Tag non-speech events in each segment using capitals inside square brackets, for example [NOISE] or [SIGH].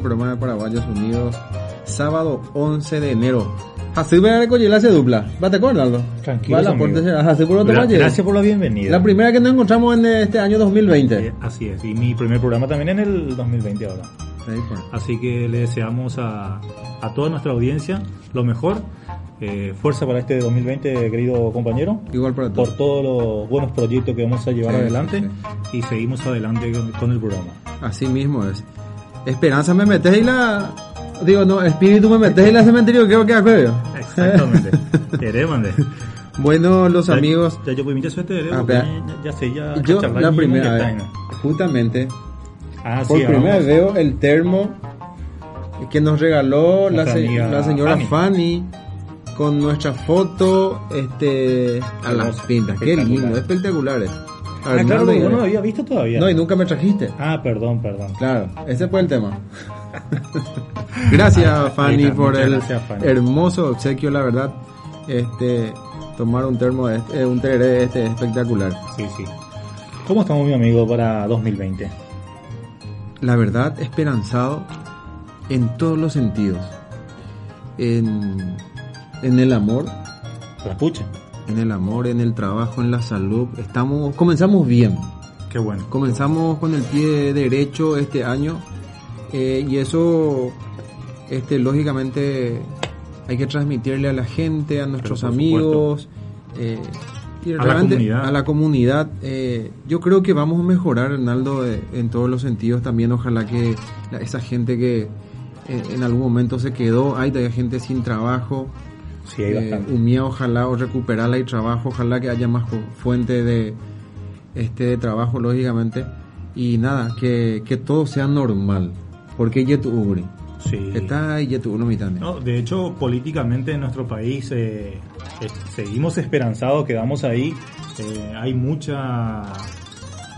al programa de Paraguayos Unidos, sábado 11 de enero. Así recoger la dupla. ¿Va te acuerdas? Tranquilo, Va la. Así por Gra-. Gracias por la bienvenida. La primera que nos encontramos en este año 2020. Eh, Así es, y mi primer programa también en el 2020 ahora. Sí. Así que le deseamos a, a toda nuestra audiencia lo mejor. Eh, fuerza para este 2020, querido compañero. Igual para todos. Por todos los buenos proyectos que vamos a llevar Sí, adelante sí, y seguimos adelante con, con el programa. Así mismo es. Esperanza me metes y la... Digo, no, espíritu me metes y la cementerio creo que acuerdo. Exactamente. [LAUGHS] Queremande. Bueno, los amigos, Ya yo pues suerte, Ah, porque vea. ya, ya sé, ya. yo la primera vez, justamente, Ah, por sí, primera vez veo el termo que nos regaló la, se- señora Fanny. Fanny. con nuestra foto este a las pintas. Qué lindo, espectaculares. Ah, claro, porque yo no lo había visto todavía. No, y nunca me trajiste. Ah, perdón, perdón. Claro, ese fue el tema. [LAUGHS] gracias Fanny por el gracias, Fanny. hermoso obsequio, la verdad. Este tomar un termo de este, eh, un tereré este espectacular. Sí, sí. ¿Cómo estamos, mi amigo, para 2020? La verdad, esperanzado en todos los sentidos. En, en el amor, La pucha. En el amor, en el trabajo, en la salud. Estamos, comenzamos bien. Qué bueno. Comenzamos con el pie derecho este año eh, y eso, este, lógicamente, hay que transmitirle a la gente, a nuestros amigos eh, y A la comunidad. a la comunidad. eh, yo creo que vamos a mejorar, Arnaldo, eh, en todos los sentidos. También ojalá que la- esa gente que en algún momento se quedó, hay todavía gente sin trabajo. Sí, hay Eh, ojalá o recuperarla y trabajo ojalá que haya más fu- fuente de este de trabajo lógicamente y nada que, que todo sea normal porque ya tu ugri Sí. está ahí ya tu uno mitad No, de hecho, políticamente en nuestro país eh, eh, seguimos esperanzados, quedamos ahí. Eh, hay mucha,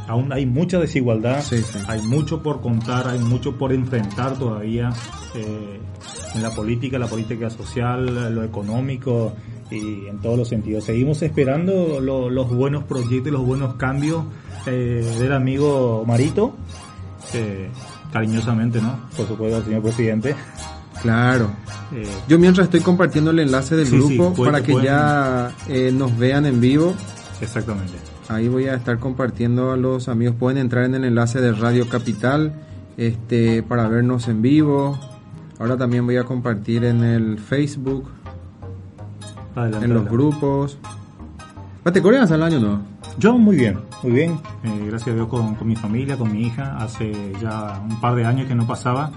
aún hay mucha desigualdad, Sí, sí. hay mucho por contar, hay mucho por enfrentar todavía eh, en la política, la política social, lo económico y en todos los sentidos. Seguimos esperando lo- los buenos proyectos, los buenos cambios eh, del amigo Marito. eh, cariñosamente, ¿no? Por supuesto, señor presidente. claro Eh, yo mientras estoy compartiendo el enlace del Sí, sí, grupo para que pueden- ya eh, nos vean en vivo Exactamente. Ahí voy a estar compartiendo a los amigos. Pueden entrar en el enlace de Radio Capital este, para vernos en vivo. Ahora también voy a compartir en el Facebook, Adelante, en los grupos. ¿Te coreas al año no? Yo muy bien, muy bien. Eh, gracias a Dios con, con mi familia, con mi hija. Hace ya un par de años que no pasaba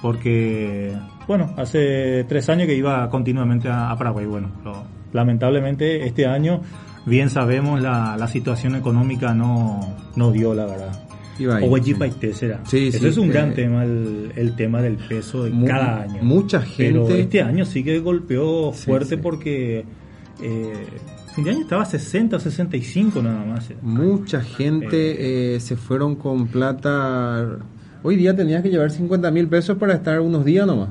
porque, bueno, hace tres años que iba continuamente a, a Paraguay. Bueno, lo- lamentablemente este año, bien sabemos, la, la situación económica no, no dio, la verdad. Iba ahí, O sí. Paité será. Sí, Ese sí, es un eh, gran tema, el, el tema del peso de Mu- cada año. mucha Pero gente- este año sí que golpeó fuerte sí. porque eh, fin de año estaba a 60, 65 nada más. Mucha gente eh, se fueron con plata. Hoy día tenías que llevar 50 mil pesos para estar unos días nomás.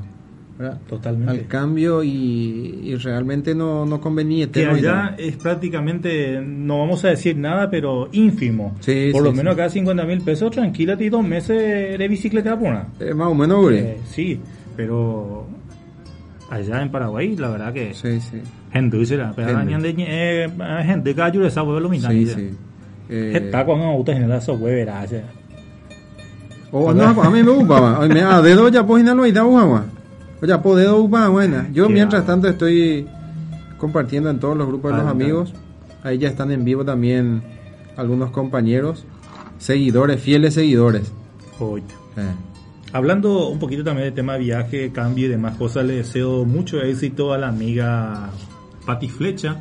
¿Verdad? Totalmente. Al cambio y, y realmente no, no convenía. que allá es prácticamente, no vamos a decir nada, pero ínfimo. Sí, Por sí, lo menos sí. acá 50 mil pesos, tranquila, y dos meses de bicicleta por una. Eh, más o menos, güey. Eh, sí, pero allá en Paraguay, la verdad que Sí, sí. gente será, pero Gente. gente eh, gente que ayuda huevo lo mismo. Sí, sí. Eh, Está con una auto general esos huevos, verás. o no, a mí me gusta, Hoy me a dedo ya pues. O ya po dedo upa buena. Yo Qué mientras bárbaro. tanto estoy compartiendo en todos los grupos de los Adelante. amigos. Ahí ya están en vivo también algunos compañeros, seguidores, fieles seguidores. Oye. Eh, hablando un poquito también del tema de viaje, cambio y demás cosas, le deseo mucho éxito a la amiga Pati Flecha,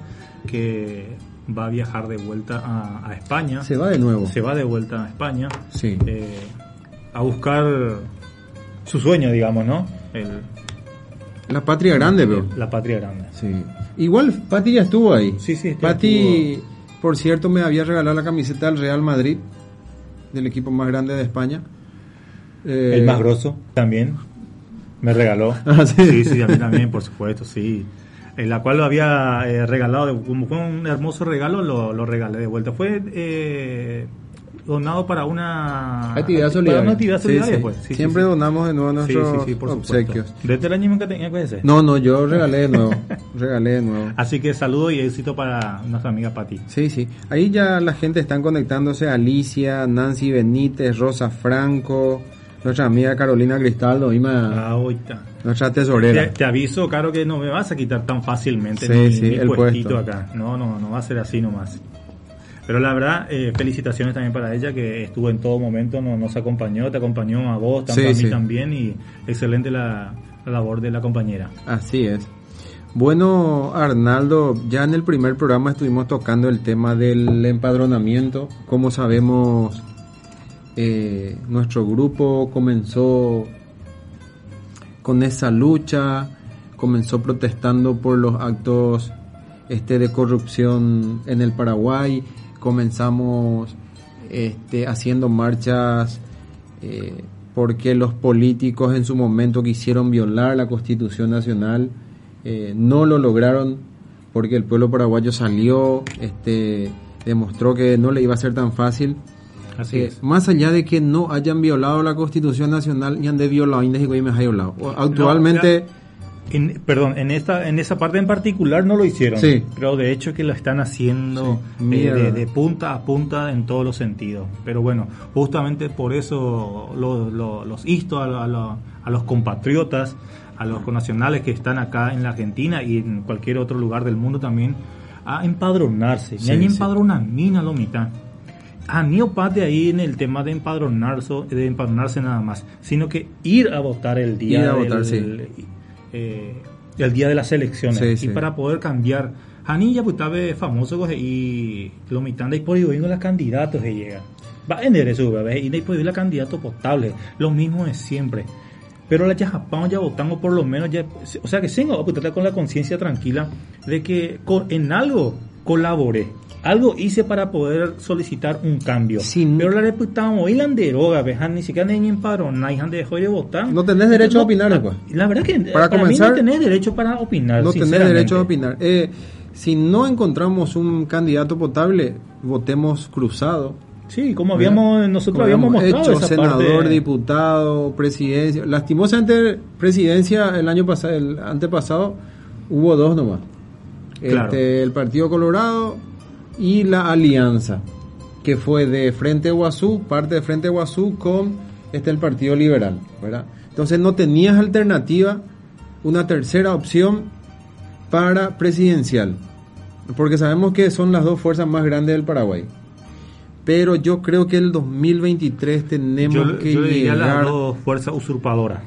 que va a viajar de vuelta a, a España. Se va de nuevo. Se va de vuelta a España. Sí. eh, a buscar su sueño, digamos, ¿no? El- La patria grande, bro. la patria grande. Sí. Igual Pati ya estuvo ahí. Sí, sí, Pati, por cierto, me había regalado la camiseta del Real Madrid, del equipo más grande de España. Eh, El más grosso también me regaló. [LAUGHS] Ah, sí. sí, sí, a mí también, por supuesto, sí. En la cual lo había eh, regalado, como fue un hermoso regalo, lo, lo regalé de vuelta. Fue eh, donado para una Actividad para solidaria. una actividad solidaria, sí. pues. Sí, Siempre sí. donamos de nuevo nuestros sí, sí, por supuesto. obsequios. Desde el año nunca tenía que ser. No, no, yo regalé de nuevo. regalé de nuevo. Así que saludo y éxito para nuestra amiga Pati. Sí, sí. Ahí ya la gente están conectándose. Alicia, Nancy Benítez, Rosa Franco, nuestra amiga Carolina Cristaldo, Ima, Ah, ahorita. nuestra Te, tesorera. te aviso, Caro, que no me vas a quitar tan fácilmente Sí, mi, sí, mi el puestito puesto. acá. No, no, no va a ser así nomás. Pero la verdad, eh, felicitaciones también para ella, que estuvo en todo momento, no- nos acompañó, te acompañó a vos, tanto Sí, a mí sí. también, y excelente la, la labor de la compañera. Así es. Bueno, Arnaldo, ya en el primer programa estuvimos tocando el tema del empadronamiento. Como sabemos, eh, nuestro grupo comenzó con esa lucha, comenzó protestando por los actos este, de corrupción en el Paraguay, comenzamos este, haciendo marchas eh, porque los políticos en su momento quisieron violar la Constitución Nacional, eh, no lo lograron porque el pueblo paraguayo salió, este, demostró que no le iba a ser tan fácil. Así Eh, es. Más allá de que no hayan violado la Constitución Nacional y han de violado Güemes ha violado. Actualmente, En- perdón, en esta en esa parte en particular no lo hicieron, Sí. pero de hecho que lo están haciendo Sí, eh, de, de punta a punta en todos los sentidos. Pero bueno, justamente por eso lo- lo- los insto a, a a los compatriotas, a los connacionales que están acá en la Argentina y en cualquier otro lugar del mundo también, a empadronarse. Sí, Ni hay empadronamina lo mitad. A ahí en el tema de empadronarse, de empadronarse nada más, sino que ir a votar el día Ir a del- votar, sí. Eh, el día de las elecciones Sí, y sí. para poder cambiar Hanilla pues estaba famoso pues, y lo mitad de por ahí los candidatos que llegan va en eso ¿ves? y después la candidato potable lo mismo es siempre pero la Japón ya votamos por lo menos ya o sea que tengo apuntar con la conciencia tranquila de que con- en algo colaboré algo hice para poder solicitar un cambio Sin- pero la reputamos hoy la deroga ni siquiera ni empadronar y han dejado de votar No tenés derecho a opinar, la, pues. la verdad que Para para, comenzar, mí no tenés derecho para opinar. no tenés derecho a opinar. Eh, si no encontramos un candidato potable, votemos cruzado. Sí, como habíamos nosotros Como habíamos mostrado hecho, esa senador, parte. diputado, presidencia. Lastimosamente, presidencia el año pasado, el antepasado, hubo dos nomás. Claro. Este, el Partido Colorado y la Alianza, que fue de Frente Guazú, parte de Frente Guazú con este el Partido Liberal, ¿verdad? Entonces no tenías alternativa, una tercera opción para presidencial, porque sabemos que son las dos fuerzas más grandes del Paraguay. Pero yo creo que el 2023 tenemos Yo, que yo las llegar. dos fuerzas usurpadoras.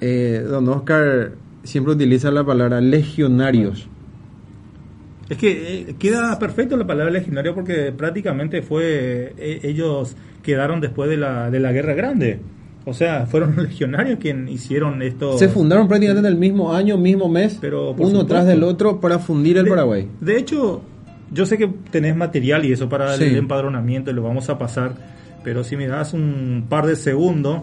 eh, don Oscar siempre utiliza la palabra legionarios. Es que eh, queda perfecto la palabra legionario porque prácticamente fue eh, ellos quedaron después de la, de la guerra grande. O sea, fueron [LAUGHS] los legionarios quienes hicieron esto. Se fundaron prácticamente en el mismo año, mismo mes, Pero, uno supuesto. tras del otro para fundir el de, Paraguay. De hecho, yo sé que tenés material y eso para Sí. el empadronamiento y lo vamos a pasar, pero si me das un par de segundos,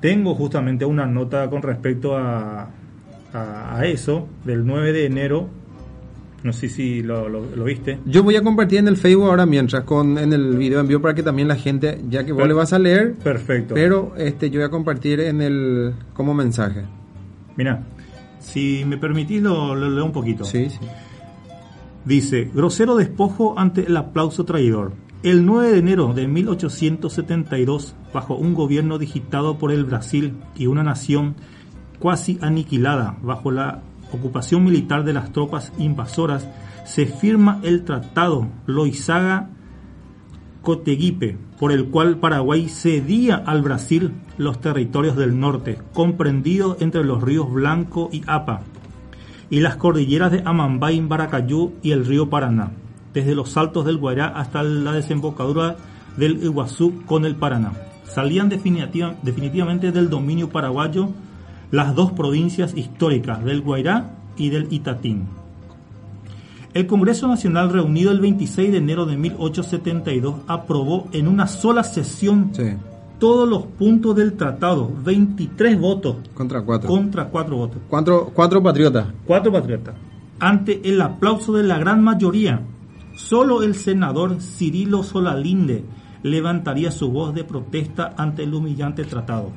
tengo justamente una nota con respecto a, a, a eso del 9 de enero. No sé si lo, lo- lo viste. Yo voy a compartir en el Facebook ahora mientras con en el video envío para que también la gente, ya que vos Per- le vas a leer, Perfecto. pero este yo voy a compartir en el como mensaje. Mira, si me permitís lo, lo leo un poquito. Sí, sí. Dice, grosero despojo ante el aplauso traidor. El 9 de enero de 1872, bajo un gobierno digitado por el Brasil y una nación cuasi aniquilada bajo la ocupación militar de las tropas invasoras, se firma el Tratado Loizaga Coteguipe, por el cual Paraguay cedía al Brasil los territorios del norte, comprendidos entre los ríos Blanco y Apa, y las cordilleras de Amambay, Baracayú y el río Paraná, desde los saltos del Guairá hasta la desembocadura del Iguazú con el Paraná. Salían definitiva- definitivamente del dominio paraguayo las dos provincias históricas del Guairá y del Itatín. El Congreso Nacional reunido el 26 de enero de 1872 aprobó en una sola sesión Sí, todos los puntos del tratado, 23 votos contra cuatro. contra 4 votos. Cuatro, cuatro patriotas. Cuatro patriotas. Ante el aplauso de la gran mayoría, solo el senador Cirilo Solalinde levantaría su voz de protesta ante el humillante tratado.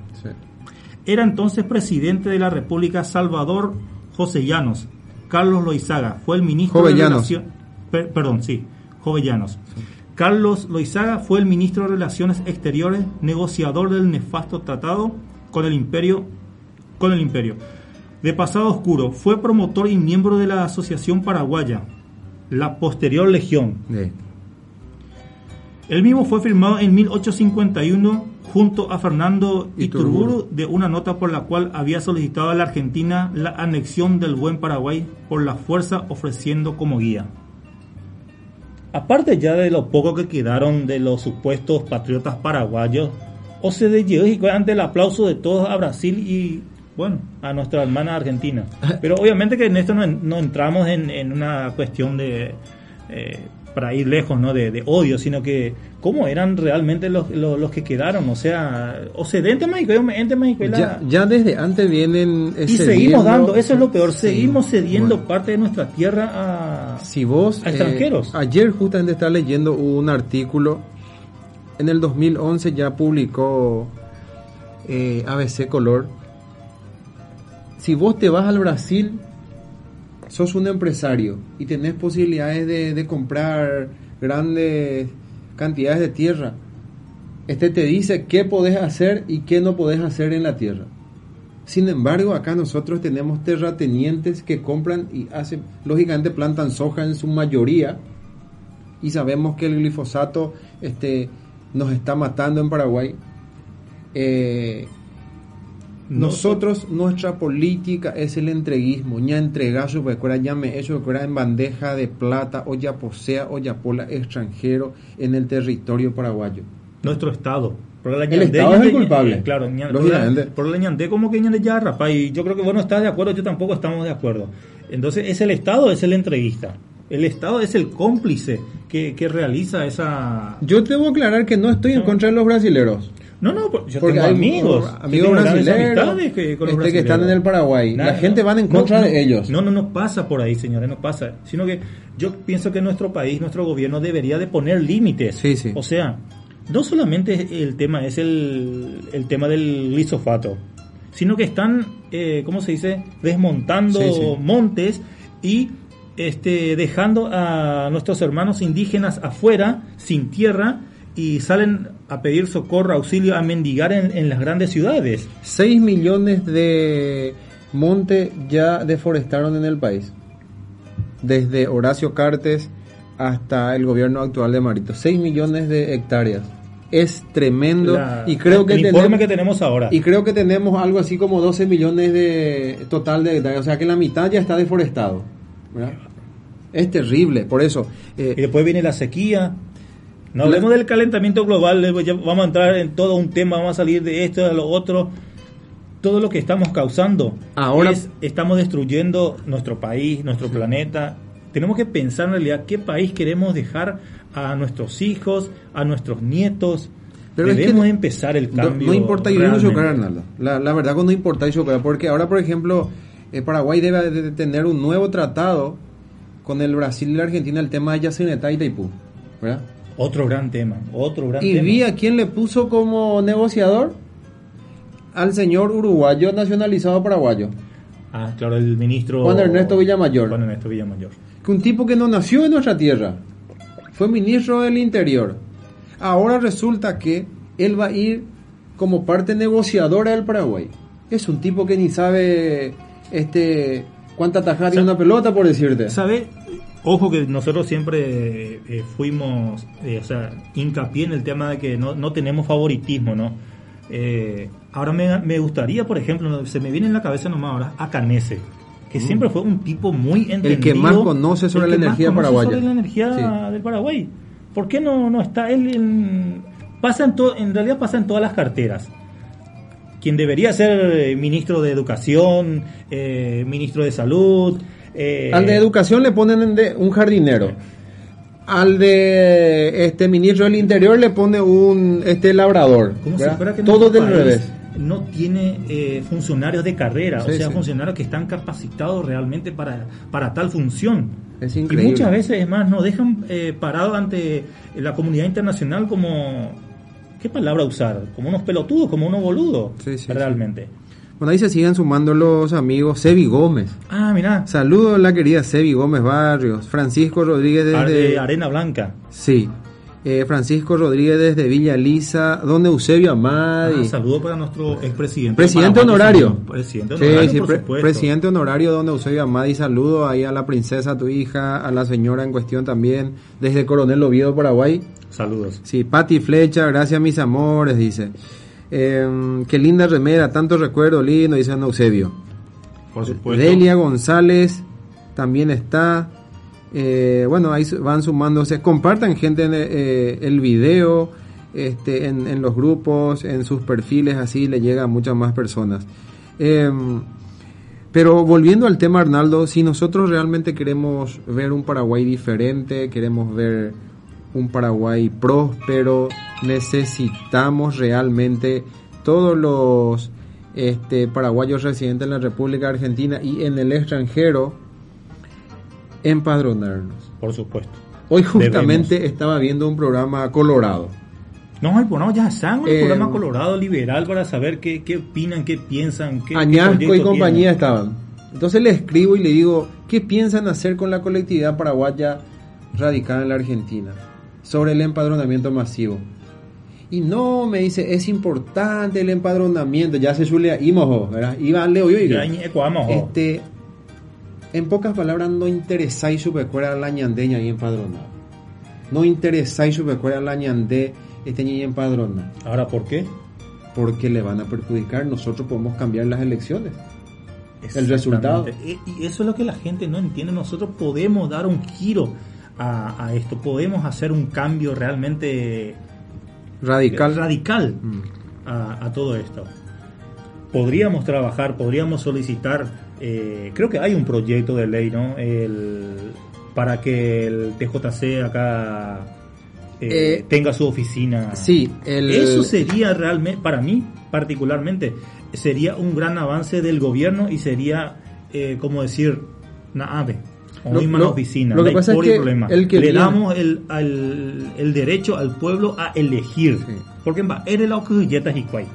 Era entonces presidente de la República Salvador José Llanos. Carlos Loizaga fue el ministro Jovellanos. de Relaciones. perdón, sí, Jovellanos. Carlos Loizaga fue el ministro de Relaciones Exteriores, negociador del nefasto tratado con el imperio. Con el imperio. De pasado oscuro, fue promotor y miembro de la Asociación Paraguaya, la posterior Legión, Sí. el mismo fue firmado en 1851 junto a Fernando Iturburu. De una nota por la cual había solicitado a la Argentina la anexión del buen Paraguay por la fuerza ofreciendo como guía. Aparte ya de lo poco que quedaron de los supuestos patriotas paraguayos, OCDE llegó ante el aplauso de todos a Brasil y bueno, a nuestra hermana Argentina. [LAUGHS] Pero obviamente que en esto no, en- no entramos en, en una cuestión de eh, para ir lejos, ¿no? De, de odio, sino que cómo eran realmente los, los, los que quedaron, o sea, en México, Ya, ya desde antes vienen... eh, y seguimos dando, eso es lo peor, Sí, seguimos cediendo bueno. parte de nuestra tierra a... Si vos... a extranjeros. ayer justamente estaba leyendo un artículo, en el 2011 ya publicó eh, ABC Color. Si vos te vas al Brasil, sos un empresario y tenés posibilidades de, de comprar grandes cantidades de tierra, este te dice qué podés hacer y qué no podés hacer en la tierra. Sin embargo, acá nosotros tenemos terratenientes que compran y hacen, lógicamente plantan soja en su mayoría y sabemos que el glifosato este, nos está matando en Paraguay. Eh, nosotros, nuestra política es el entreguismo, ya entregazo, ahora ya me hecho, que en bandeja de plata, o ya posea, o ya pola extranjero en el territorio paraguayo. nuestro Estado. Porque la El ñandé- Estado es el culpable, eh, Claro, lógicamente. por la ñandé como que ñandé ya rapa y yo creo que bueno estás de acuerdo, yo tampoco estamos de acuerdo. Entonces es el Estado, es el entreguista. El Estado es el cómplice que, que realiza esa... Yo debo aclarar que no estoy en No. contra de los brasileros. No, no, pues, yo Porque tengo hay amigos, amigos, brasileños amistades que, con los este, que están en el Paraguay. Nada, la gente no, van en contra no, de ellos. No, no, no pasa por ahí, señores, no pasa. Sino que yo pienso que nuestro país, nuestro gobierno debería de poner límites. Sí, sí. O sea, no solamente el tema es el, el tema del glisofato, sino que están, eh, ¿cómo se dice?, desmontando Sí, sí. montes y este, dejando a nuestros hermanos indígenas afuera, sin tierra, y salen a pedir socorro, auxilio, a mendigar en, en las grandes ciudades. 6 millones de monte ya deforestaron en el país. Desde Horacio Cartes hasta el gobierno actual de Marito. 6 millones de hectáreas. Es tremendo. La- y creo que el tenemos, informe que tenemos ahora. y creo que tenemos algo así como 12 millones de total de hectáreas. O sea que la mitad ya está deforestado. ¿verdad? Es terrible. Por eso. eh, Y después viene la sequía. No hablemos del calentamiento global, ya vamos a entrar en todo un tema, vamos a salir de esto, de lo otro. Todo lo que estamos causando. Ahora- es- estamos destruyendo nuestro país, nuestro planeta. Tenemos que pensar en realidad qué país queremos dejar a nuestros hijos, a nuestros nietos. Pero es que no- empezar el No, cambio. no importa yo no chocar, Arnaldo. La, la verdad que no importa chocar, porque ahora, por ejemplo, eh, Paraguay debe de tener un nuevo tratado con el Brasil y la Argentina, el tema de Yacinetá y Itaipú, ¿verdad? Otro gran tema, otro gran Y tema. vi a quién le puso como negociador al señor uruguayo nacionalizado paraguayo, Ah, claro, el ministro Juan Ernesto Villamayor. Juan Ernesto Villamayor. que un tipo que no nació en nuestra tierra, fue ministro del Interior. Ahora resulta que él va a ir como parte negociadora del Paraguay. Es un tipo que ni sabe este cuánta tajada tiene una pelota, por decirte. ¿Sabe? Ojo que nosotros siempre eh, fuimos, eh, o sea, hincapié en el tema de que no, no tenemos favoritismo, ¿no? Eh, ahora me, me gustaría, por ejemplo, se me viene en la cabeza nomás ahora a Canese, que siempre fue un tipo muy entendido. El que más conoce sobre el la que más energía conoce sobre la energía Sí. del Paraguay. ¿Por qué no, no está él en... Pasa en, to- en realidad pasa en todas las carteras. Quien debería ser ministro de Educación, eh, ministro de Salud... eh, Al de educación le ponen de un jardinero. Al de este ministro del interior le pone un este labrador. Como si ¿verdad? fuera que Todo del revés. No tiene eh, funcionarios de carrera, Sí, o sea, sí. funcionarios que están capacitados realmente para, para tal función. Es y muchas veces, es más, nos dejan eh, parados ante la comunidad internacional como. ¿Qué palabra usar? Como unos pelotudos, como unos boludos, Sí, sí, realmente. Bueno, ahí se siguen sumando los amigos. Sebi Gómez. Ah, mirá, Saludos a la querida Sebi Gómez Barrios. Francisco Rodríguez desde... de Arena Blanca. Sí. Eh, Francisco Rodríguez desde Villa Lisa. Donde Eusebio Amadi. Ah, saludo para nuestro expresidente. Presidente honorario. Presidente Sí, honorario, sí, por pre- supuesto. presidente honorario donde Eusebio Amadi, saludo ahí a la princesa, tu hija, a la señora en cuestión también, desde Coronel Oviedo, Paraguay. Saludos. Sí, Pati Flecha, gracias mis amores, dice. Eh, qué linda remera, tanto recuerdo lindo, dice Ana Eusebio. Por supuesto. Delia González también está. Eh, bueno, ahí van sumándose. Compartan gente en, eh, el video, este, en, en los grupos, en sus perfiles, así le llega a muchas más personas. Eh, pero volviendo al tema, Arnaldo, si nosotros realmente queremos ver un Paraguay diferente, queremos ver un Paraguay próspero, necesitamos realmente todos los este, paraguayos residentes en la República Argentina y en el extranjero empadronarnos. Por supuesto. Hoy justamente estaba viendo un programa Colorado. No, programa ya sangre, el Eh, programa Colorado Liberal para saber qué, qué opinan, qué piensan, qué, qué Añasco y compañía tienen. estaban. Entonces le escribo y le digo, ¿qué piensan hacer con la colectividad paraguaya radicada en la Argentina? Sobre el empadronamiento masivo. Y no, me dice, es importante el empadronamiento. Ya se suele ímojo, ¿verdad? Iba leo yo y jo. Este, en pocas palabras, no interesáis su pecuera la ñandeña y empadronado. No interesáis su pecuera la ñandé este ñi empadronado. Ahora, ¿por qué? Porque le van a perjudicar. Nosotros podemos cambiar las elecciones. El resultado. Y y eso es lo que la gente no entiende. Nosotros podemos dar un giro a, a esto, podemos hacer un cambio realmente Radical. radical Mm. a, a todo esto. Podríamos trabajar, podríamos solicitar, eh, creo que hay un proyecto de ley, ¿no? El, para que el TJC acá eh, Eh, tenga su oficina. Sí, el, Eso sería realmente, para mí particularmente, sería un gran avance del gobierno y sería, eh, como decir, una ave. O Lo- misma lo- oficina, lo que no hay pasa es por que problema. el que Le viene- damos el, al- el derecho al pueblo a elegir. Sí. Porque va, eres la ocurrilletas y cuay.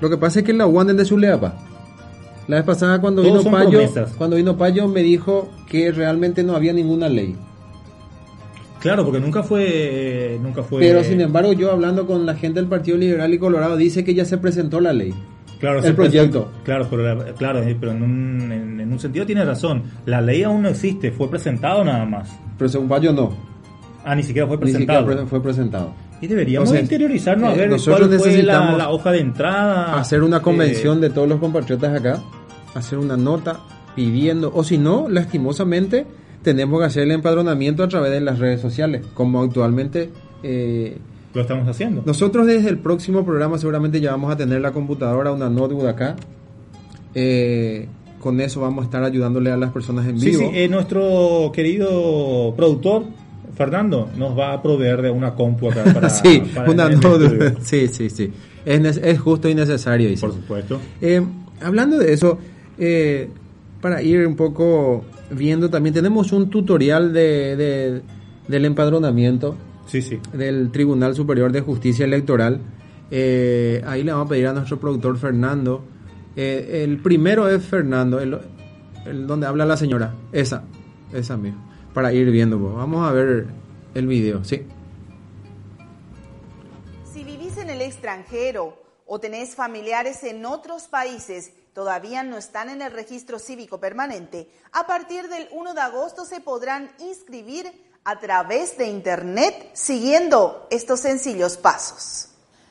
Lo que pasa es que la UAN es de Zuleapa. La vez pasada cuando Todos vino Payo, promesas. cuando vino Payo me dijo que realmente no había ninguna ley. Claro, porque nunca fue, nunca fue. Pero sin embargo, yo hablando con la gente del Partido Liberal y Colorado dice que ya se presentó la ley. Claro, el se- proyecto. Claro, pero, la- claro, eh, pero en un, en, en un sentido tiene razón. La ley aún no existe, fue presentado nada más. Pero según Payo no, Ah, ni siquiera fue ni siquiera presentado. pre- fue presentado. Y deberíamos interiorizarnos a eh, ver nosotros cuál fue la, la hoja de entrada. hacer una eh, convención de todos los compatriotas acá, hacer una nota pidiendo, o si no, lastimosamente, tenemos que hacer el empadronamiento a través de las redes sociales, como actualmente eh, lo estamos haciendo. Nosotros desde el próximo programa seguramente ya vamos a tener la computadora, una notebook acá. Eh, con eso vamos a estar ayudándole a las personas en Sí, vivo. sí, eh, nuestro querido productor, Fernando, nos va a proveer de una compu acá [LAUGHS] para, Sí, para una notebook. [LAUGHS] Sí, sí, sí. Es, es justo y necesario. dice. Por supuesto. Eh, hablando de eso, eh, para ir un poco viendo también, tenemos un tutorial de, de- del empadronamiento Sí, sí. del Tribunal Superior de Justicia Electoral. Eh, ahí le vamos a pedir a nuestro productor Fernando. Eh, el primero es Fernando, el, el donde habla la señora. Esa, esa misma. Para ir viendo. pues. Vamos a ver el video, sí. Si vivís en el extranjero o tenés familiares en otros países todavía no están en el registro cívico permanente, a partir del 1 de agosto se podrán inscribir a través de Internet siguiendo estos sencillos pasos.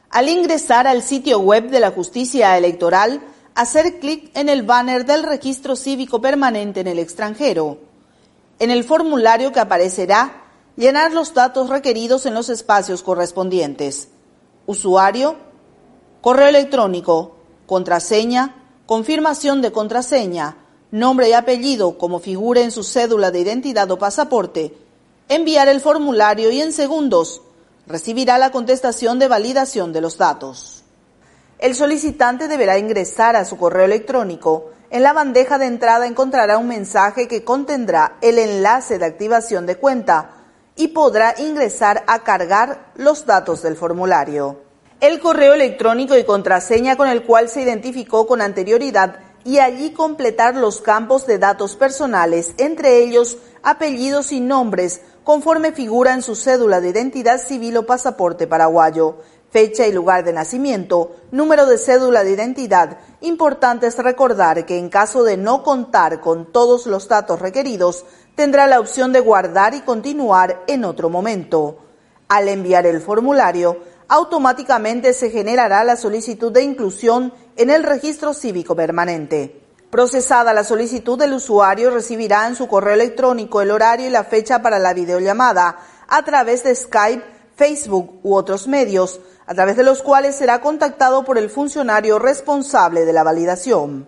Al ingresar al sitio web de la justicia electoral, hacer clic en el banner del registro cívico permanente en el extranjero. En el formulario que aparecerá, llenar los datos requeridos en los espacios correspondientes. Usuario, correo electrónico, contraseña, confirmación de contraseña, nombre y apellido como figure en su cédula de identidad o pasaporte, enviar el formulario y en segundos recibirá la contestación de validación de los datos. El solicitante deberá ingresar a su correo electrónico. En la bandeja de entrada encontrará un mensaje que contendrá el enlace de activación de cuenta y podrá ingresar a cargar los datos del formulario el correo electrónico y contraseña con el cual se identificó con anterioridad y allí completar los campos de datos personales, entre ellos apellidos y nombres, conforme figura en su cédula de identidad civil o pasaporte paraguayo, fecha y lugar de nacimiento, número de cédula de identidad. Importante es recordar que en caso de no contar con todos los datos requeridos, tendrá la opción de guardar y continuar en otro momento. Al enviar el formulario, automáticamente se generará la solicitud de inclusión en el registro cívico permanente. Procesada la solicitud, el usuario recibirá en su correo electrónico el horario y la fecha para la videollamada a través de Skype, Facebook u otros medios, a través de los cuales será contactado por el funcionario responsable de la validación.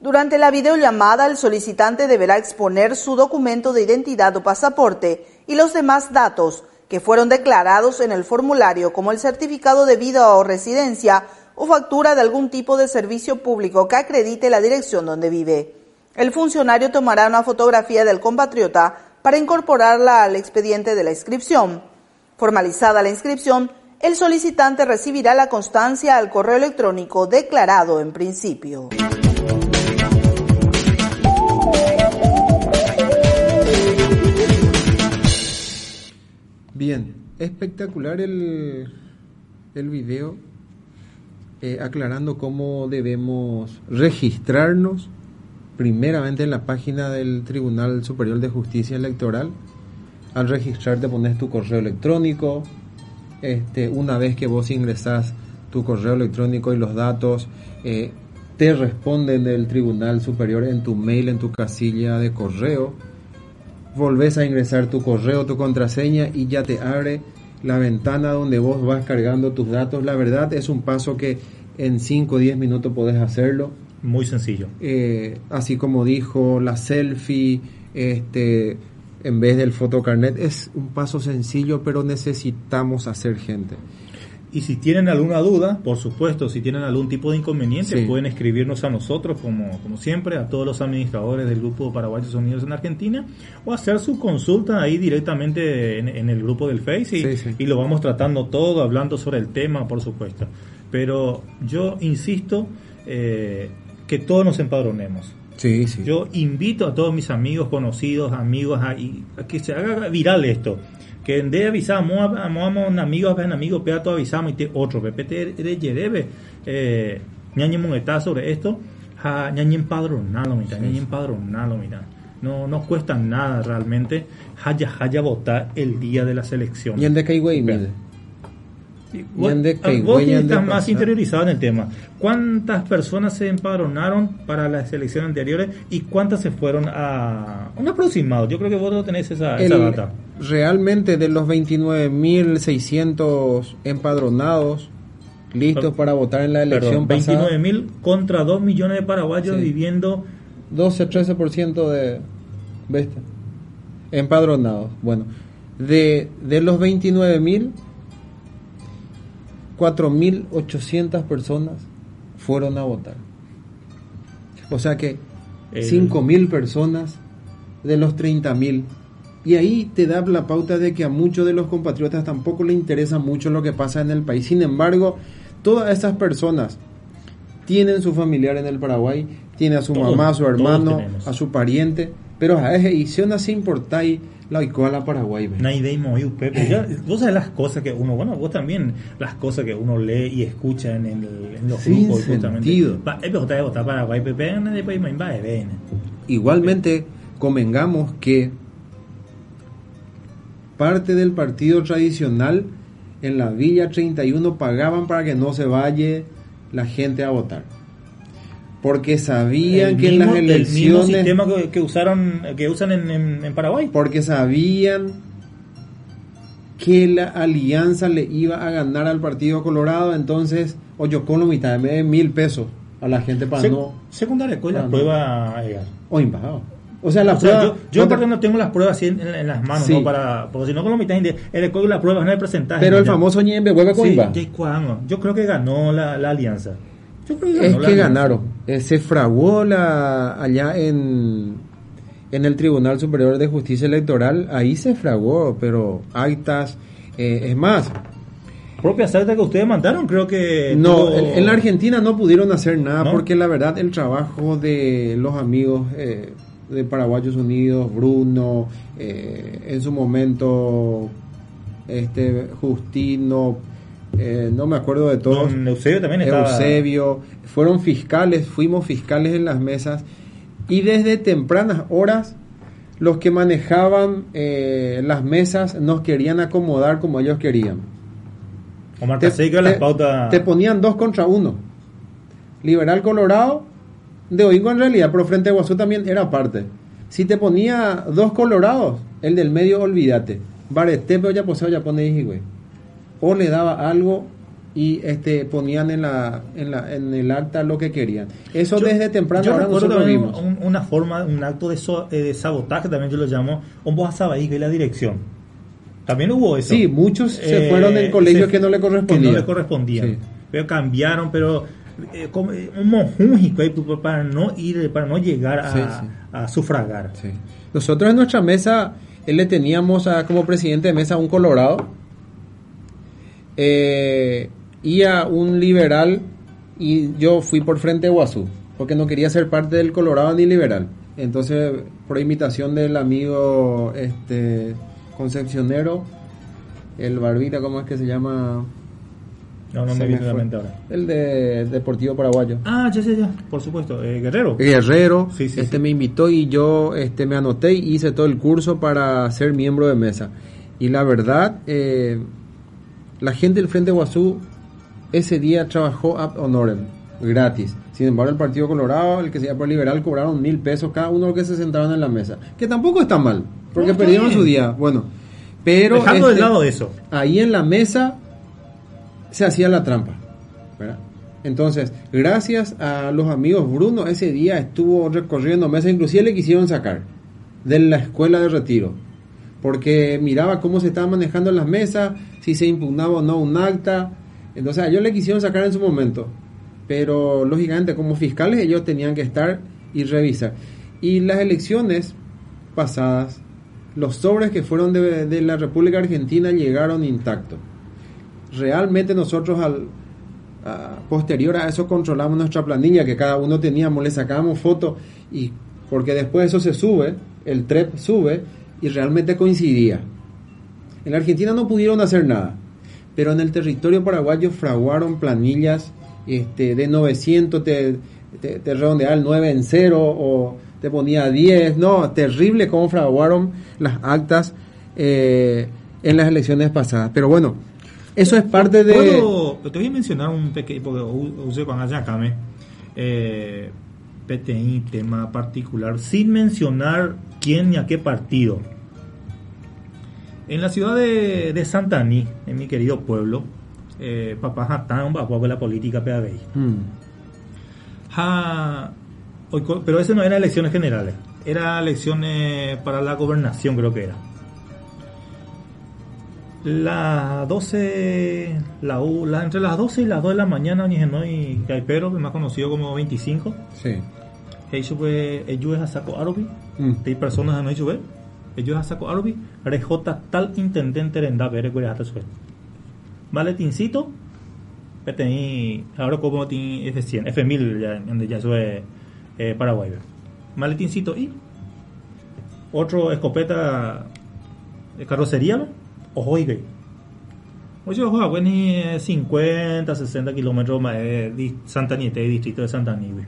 Durante la videollamada, el solicitante deberá exponer su documento de identidad o pasaporte y los demás datos que fueron declarados en el formulario como el certificado de vida o residencia o factura de algún tipo de servicio público que acredite la dirección donde vive. El funcionario tomará una fotografía del compatriota para incorporarla al expediente de la inscripción. Formalizada la inscripción, el solicitante recibirá la constancia al correo electrónico declarado en principio. Bien, espectacular el, el video eh, aclarando cómo debemos registrarnos primeramente en la página del Tribunal Superior de Justicia Electoral. Al registrarte pones tu correo electrónico. Este, una vez que vos ingresas tu correo electrónico y los datos, eh, te responden del Tribunal Superior en tu mail, en tu casilla de correo volvés a ingresar tu correo, tu contraseña y ya te abre la ventana donde vos vas cargando tus datos. La verdad es un paso que en 5 o 10 minutos podés hacerlo. Muy sencillo. Eh, así como dijo la selfie, este, en vez del fotocarnet, es un paso sencillo, pero necesitamos hacer gente. Y si tienen alguna duda, por supuesto, si tienen algún tipo de inconveniente, pueden escribirnos a nosotros, como, como siempre, a todos los administradores del Grupo Paraguayos Unidos en Argentina, o hacer su consulta ahí directamente en, el grupo del Face y, lo vamos tratando todo, hablando sobre el tema, por supuesto. Pero yo insisto eh, que todos nos empadronemos. Sí, sí. Yo invito a todos mis amigos, conocidos, amigos, a, a que se haga viral esto que en de avisamos amo un amigo acá en amigo pega todo avisamos y te otro ppt de yerebe. Eh ñañe está sobre esto ja ñañe empadronalo mira ñañe empadronalo mira. No no cuesta nada realmente haya haya votar el día de la selección. Y en de güey Vos, vos estás más interiorizado en el tema. ¿Cuántas personas se empadronaron para las elecciones anteriores y cuántas se fueron a un aproximado? Yo creo que vos no tenés esa, esa data. Realmente de los 29.600 empadronados listos para votar en la elección 29.000 contra 2 millones de paraguayos viviendo 12-13% de bestia empadronados. Bueno, de, de los 29.000 4.800 personas fueron a votar. O sea que 5.000 personas de los 30.000. Y ahí te da la pauta de que a muchos de los compatriotas tampoco le interesa mucho lo que pasa en el país. Sin embargo, todas esas personas tienen su familiar en el Paraguay, tiene a su mamá, a su hermano, a su pariente, pero a esa edición así importa La Icoa Paraguay. Naidei Moiu, Pepe. Ya, vos sabés las cosas que uno, bueno, vos también, las cosas que uno lee y escucha en, el, en los Sin grupos. justamente. sentido. Eh, pero está- Paraguay, Pepe, eh, ven. Igualmente, convengamos que parte del partido tradicional en la Villa 31 pagaban para que no se vaya la gente a votar. Porque sabían El que mismo- en las El mismo elecciones... sistema que, que usaron, que usan en, en- en Paraguay. porque sabían que la alianza le iba a ganar al Partido Colorado, entonces Oyocono mitad de mil pesos a la gente para no... secundaria, ¿cuál es Ah, la no. prueba? Edgar? O impagado. O sea, la O sea, prueba... yo, yo no te- aparte no tengo las pruebas así en, en las manos, Sí. ¿no? Para, porque si no, con la mitad de el código de la prueba no hay porcentaje. pero el ya. famoso Ñembe vuelve con Sí. Yo creo que ganó la, la alianza. Yo creo que Es que ganaron. Eh, se fraguó la, allá en, en el Tribunal Superior de Justicia Electoral. Ahí se fraguó, pero actas. eh, es más, Propias actas que ustedes mandaron, creo que. no, en, en la Argentina no pudieron hacer nada ¿No? porque la verdad el trabajo de los amigos eh, de Paraguayos Unidos, Bruno, en su momento este Justino, eh, no me acuerdo de todos. Don Eusebio también estaba. Eusebio, fueron fiscales, fuimos fiscales en las mesas y desde tempranas horas los que manejaban eh, las mesas nos querían acomodar como ellos querían. Omar Te, Caseca, las te- pautas. te ponían dos contra uno. Liberal Colorado, de Oingo en realidad, pero Frente a Guazú también era parte. Si te ponía dos colorados, el del medio olvídate. Baretepe ya poseo ya pone dije, güey. O le daba algo y este ponían en la, en la en el acta lo que querían. Eso Yo- desde temprano yo ahora nosotros vimos. un- una forma, un acto de, so- eh, de sabotaje, también yo lo llamo, un voz a y la dirección. También hubo eso. Sí, muchos se Eh, fueron en colegios se- que no le Que correspondían. no le correspondían. Sí. Pero cambiaron, pero eh, como, un monjúngico ahí para no ir, para no llegar a, Sí, sí. a sufragar. Nosotros en nuestra mesa, él le teníamos a, como presidente de mesa a un colorado eh, y a un liberal y yo fui por frente de Guazú porque no quería ser parte del colorado ni liberal. Entonces, por invitación del amigo este concepcionero, el barbita, ¿cómo es que se llama? No, no Se me viene la mente ahora. El de Deportivo Paraguayo. Ah, ya, ya, ya, por supuesto. Eh, Guerrero. Guerrero Sí, sí, este sí. me invitó y yo este me anoté y hice todo el curso para ser miembro de mesa y la verdad eh, la gente del Frente Guazú ese día trabajó ab honorem gratis sin embargo el Partido Colorado el que se llama liberal cobraron mil pesos cada uno que se sentaron en la mesa que tampoco está mal porque No, perdieron bien. su día bueno pero Dejando de este, lado eso. ahí en la mesa se hacía la trampa. ¿verdad? Entonces, gracias a los amigos Bruno, ese día estuvo recorriendo mesas, inclusive le quisieron sacar de la escuela de retiro, porque miraba cómo se estaban manejando las mesas, si se impugnaba o no un acta. Entonces, ellos le quisieron sacar en su momento, pero lógicamente como fiscales ellos tenían que estar y revisar. Y las elecciones pasadas, los sobres que fueron de, de la República Argentina llegaron intactos realmente nosotros al posterior a eso controlamos nuestra planilla que cada uno teníamos, le sacábamos fotos y porque después eso se sube, el TREP sube y realmente coincidía. En la Argentina no pudieron hacer nada, pero en el territorio paraguayo fraguaron planillas este, de 900, te, te, te redondeaba el 9 en 0 o te ponía 10, no, terrible cómo fraguaron las actas eh, en las elecciones pasadas. Pero bueno, eso es parte de... ¿Puedo- te voy a mencionar un pequeño, porque usé con Ayacame, eh, PTI, tema particular, sin mencionar quién ni a qué partido. En la ciudad de, de Santaní, en mi querido pueblo, eh, papá Hatán, papá de la política PABI. Mm, pero ese no era elecciones generales, era elecciones para la gobernación creo que era. Las 12, la, entre las 12 y las 2 de la mañana, Nijenoi Caipero, más conocido como 25, sí. Ellos pues, ellos es a saco Arobi, Mm. hay personas que no hecho ver, ellos a saco Arobi, rejota tal intendente renda ver que hasta suel. Maletincito, PTI, ahora como tiene F100, F1000 ya, donde ya es eh, Paraguay. ve. Maletincito y otro escopeta carrocería, ¿no? Oiga. Oye, ojo, bueno, 50, 60 kilómetros más de Santa Nieta, distrito de Santa Nieve.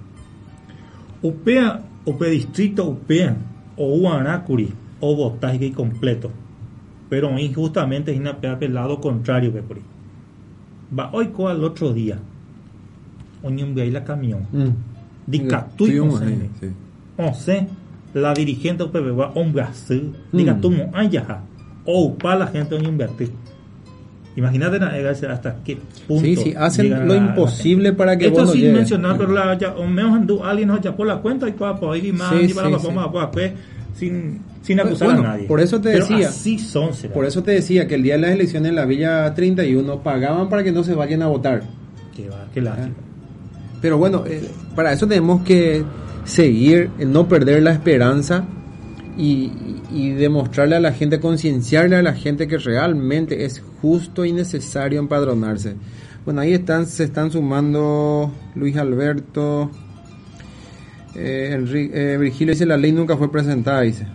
Upea, upea distrito, upea, o Uanacuri, o botaje completo. Pero injustamente es una pea pelado contrario, Pepuri. Va hoy al otro día. Oñumbe ahí la camión. Dica, tú y Estuvimos ahí, sí. o sea, la dirigente UPB va a un Brasil, Mm. diga tú mo ayaja, o para la gente invertir. Imagínate navegarse hasta qué punto. Sí, sí, hacen lo imposible para que Esto vos sin mencionar, pero la ya, o menos alguien nos ya por la cuenta y para poder ir más y para sí, sí. pues, sin, sin acusar Bueno, a nadie. por eso te Pero decía. Así son, será. Por eso te decía que el día de las elecciones en la Villa 31 pagaban para que no se vayan a votar. Qué, va, qué lástima. Pero bueno, eh, para eso tenemos que seguir, eh, no perder la esperanza y, y demostrarle a la gente, concienciarle a la gente que realmente es justo y necesario empadronarse. Bueno, ahí están, se están sumando Luis Alberto, eh, Enri- eh, Virgilio dice la ley nunca fue presentada, dice.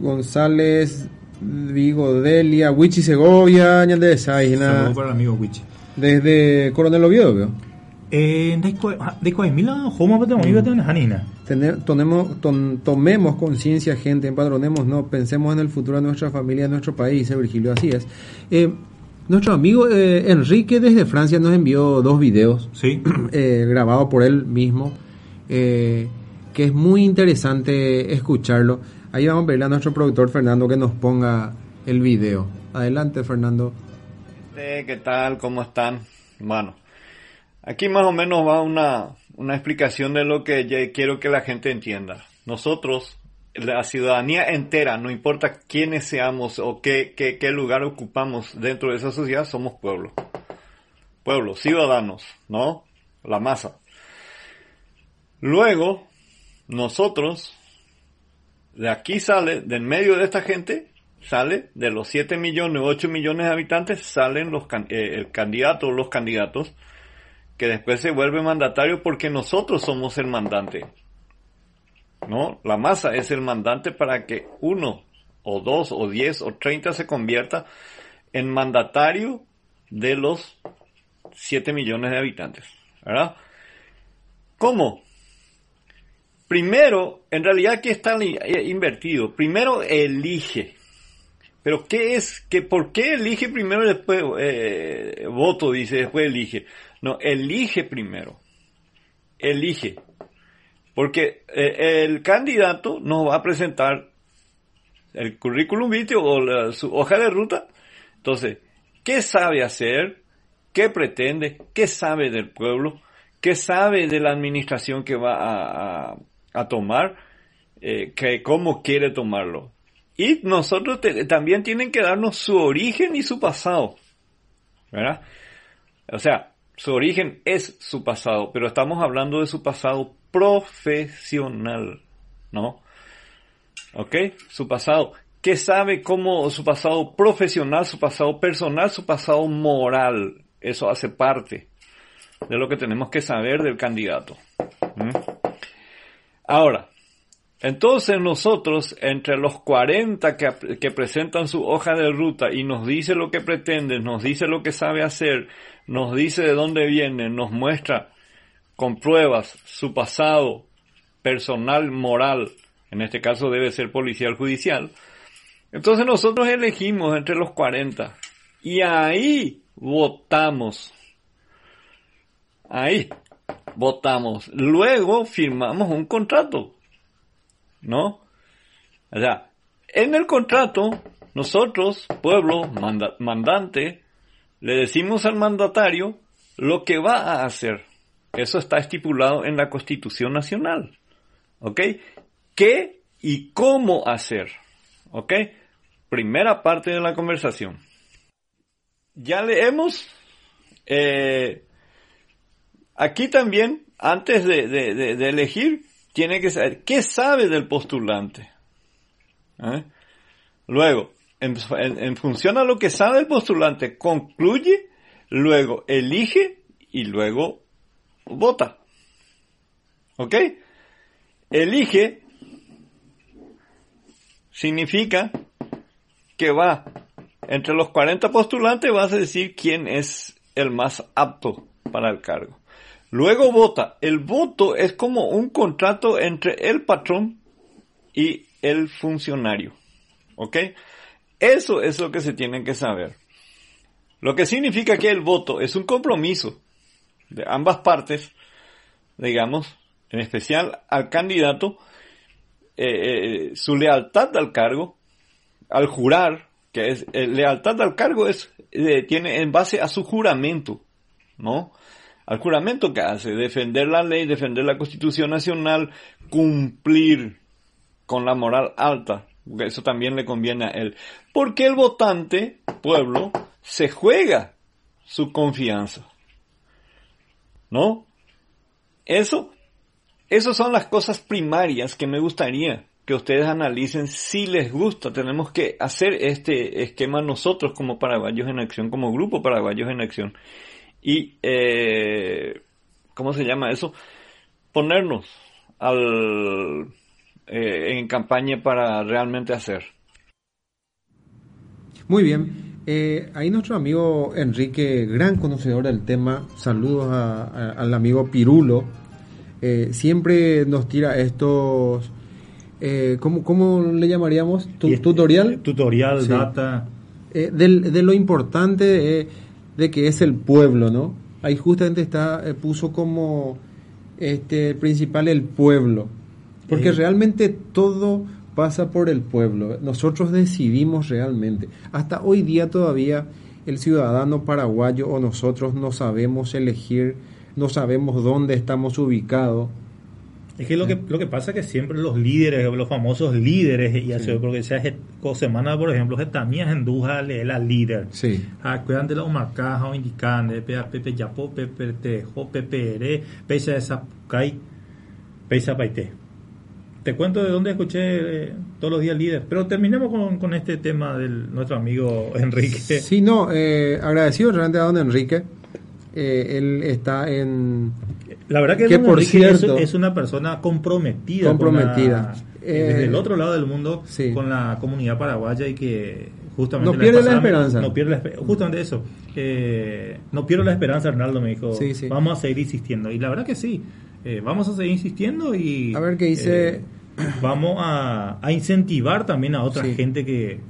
González, Vigo, Delia, Wichi Segovia, Ñal de Saina, Saludos para el amigo Wichi. desde Coronel Oviedo, veo. Eh, de cuál- de cuál mila, ¿cómo va a tener una janina? Tener- tonemos- ton- tomemos conciencia, gente, empadronemos, no, pensemos en el futuro de nuestra familia, de nuestro país, dice Virgilio, así es. Eh, nuestro amigo eh, Enrique desde Francia nos envió dos videos Sí. [CLEARS THROAT] eh, grabados por él mismo, eh, que es muy interesante escucharlo. Ahí vamos a pedirle a nuestro productor Fernando que nos ponga el video. Adelante, Fernando. Eh, ¿Qué tal? ¿Cómo están? Bueno, aquí más o menos va una, una explicación de lo que quiero que la gente entienda. Nosotros, la ciudadanía entera, no importa quiénes seamos o qué, qué, qué lugar ocupamos dentro de esa sociedad, somos pueblo. Pueblo, ciudadanos, ¿no? La masa. Luego, nosotros, de aquí sale, del medio de esta gente, sale de los 7 millones, 8 millones de habitantes, salen los, eh, el candidato los candidatos que después se vuelve mandatario porque nosotros somos el mandante. ¿No? La masa es el mandante para que uno o dos o diez o treinta se convierta en mandatario de los 7 millones de habitantes. ¿Verdad? ¿Cómo? Primero, en realidad aquí está eh, invertido. Primero elige. Pero ¿qué es? ¿Qué, ¿Por qué elige primero y después eh, voto? Dice, después elige. No, elige primero. Elige. Porque eh, el candidato nos va a presentar el currículum vitae o la- su hoja de ruta. Entonces, ¿qué sabe hacer? ¿Qué pretende? ¿Qué sabe del pueblo? ¿Qué sabe de la administración que va a, a- tomar? Eh, que, ¿Cómo quiere tomarlo? Y nosotros también tienen que darnos su origen y su pasado. ¿Verdad? O sea, su origen es su pasado, pero estamos hablando de su pasado profesional, ¿no? ¿Ok? Su pasado. ¿Qué sabe cómo su pasado profesional, su pasado personal, su pasado moral? Eso hace parte de lo que tenemos que saber del candidato. ¿Mm? Ahora, entonces nosotros, entre los 40 que, presentan su hoja de ruta y nos dice lo que pretende, nos dice lo que sabe hacer, nos dice de dónde viene, nos muestra con pruebas su pasado personal, moral, en este caso debe ser policial judicial, entonces nosotros elegimos entre los 40 y ahí votamos. Ahí votamos. Luego firmamos un contrato. ¿No? O sea, en el contrato, nosotros, pueblo, manda- mandante, le decimos al mandatario lo que va a hacer. Eso está estipulado en la Constitución Nacional. ¿Ok? ¿Qué y cómo hacer? ¿Ok? Primera parte de la conversación. Ya leemos. eh, aquí también, antes de- de elegir, tiene que saber qué sabe del postulante. ¿Eh? Luego, en, en- función a lo que sabe el postulante, concluye, luego elige y luego vota. ¿Ok? Elige significa que va entre los 40 postulantes, vas a decir quién es el más apto para el cargo. Luego vota. El voto es como un contrato entre el patrón y el funcionario. ¿Ok? Eso es lo que se tiene que saber. Lo que significa que el voto es un compromiso de ambas partes, digamos, en especial al candidato, eh, eh, su lealtad al cargo, al jurar, que es eh, lealtad al cargo es tiene en base a su juramento, ¿no? Al juramento que hace, defender la ley, defender la Constitución Nacional, cumplir con la moral alta, porque eso también le conviene a él. Porque el votante, pueblo, se juega su confianza. ¿No? Eso, son las cosas primarias que me gustaría que ustedes analicen si les gusta. Tenemos que hacer este esquema nosotros como paraguayos en acción, como grupo paraguayos en acción. Y, eh, ¿cómo se llama eso? Ponernos al, eh, en campaña para realmente hacer. Muy bien. Eh, ahí nuestro amigo Enrique, gran conocedor del tema, saludos al amigo Pirulo, eh, siempre nos tira estos, eh, ¿cómo, le llamaríamos? ¿Tutorial? Tutorial, data. de lo importante de que es el pueblo, ¿no? Ahí justamente está, puso como este principal el pueblo, porque realmente todo pasa por el pueblo. Nosotros decidimos realmente. Hasta hoy día todavía el ciudadano paraguayo o nosotros no sabemos elegir, no sabemos dónde estamos ubicados. Es que lo que lo que pasa es que siempre los líderes, los famosos líderes, y así, porque sea semana, por ejemplo, que también en Duja le la líder. Sí. Acuerdan de la umacaja o indican de pepe yapo, pepe tejo, pepe ere, pesa esa kai, pesa paite te cuento de dónde escuché eh, todos los días líder. Pero terminemos con, este tema de nuestro amigo Enrique. Sí, no, eh, agradecido realmente a don Enrique. Eh, él está en... La verdad que, por cierto, es, una persona comprometida. Comprometida. desde el otro lado del mundo con la comunidad paraguaya y que justamente... No pierde la, esperanza. No pierde la, justamente eso. no pierdo la esperanza, Arnaldo me dijo. Vamos a seguir insistiendo. Y la verdad que sí. Eh, vamos a seguir insistiendo y... A ver qué dice... Eh, vamos a, incentivar también a otra gente que,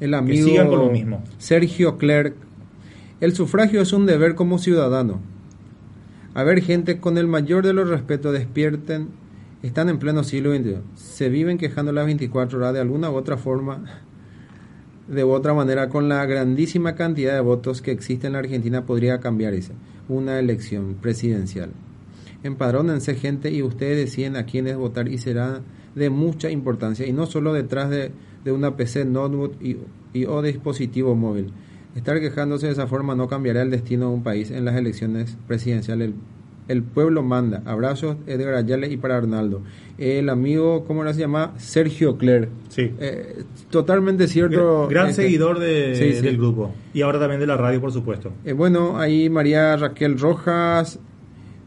el amigo sigan con lo mismo. Sergio Clerc, el sufragio es un deber como ciudadano. A ver, gente, con el mayor de los respetos, despierten. Están en pleno siglo XXI. Se viven quejando las 24 horas de alguna u otra forma, de otra manera, con la grandísima cantidad de votos que existe en la Argentina, podría cambiar. Una elección presidencial. Empadrónense gente y ustedes deciden a quiénes votar y será de mucha importancia y no solo detrás de, una PC, notebook y, o dispositivo móvil. Estar quejándose de esa forma no cambiará el destino de un país en las elecciones presidenciales. El, pueblo manda. Abrazos, Edgar Ayala y para Arnaldo. El amigo, ¿cómo se llama? Sergio Cler. Sí. Eh, totalmente cierto. Gran, este, seguidor de, del grupo. Y ahora también de la radio, por supuesto. Eh, bueno, ahí María Raquel Rojas,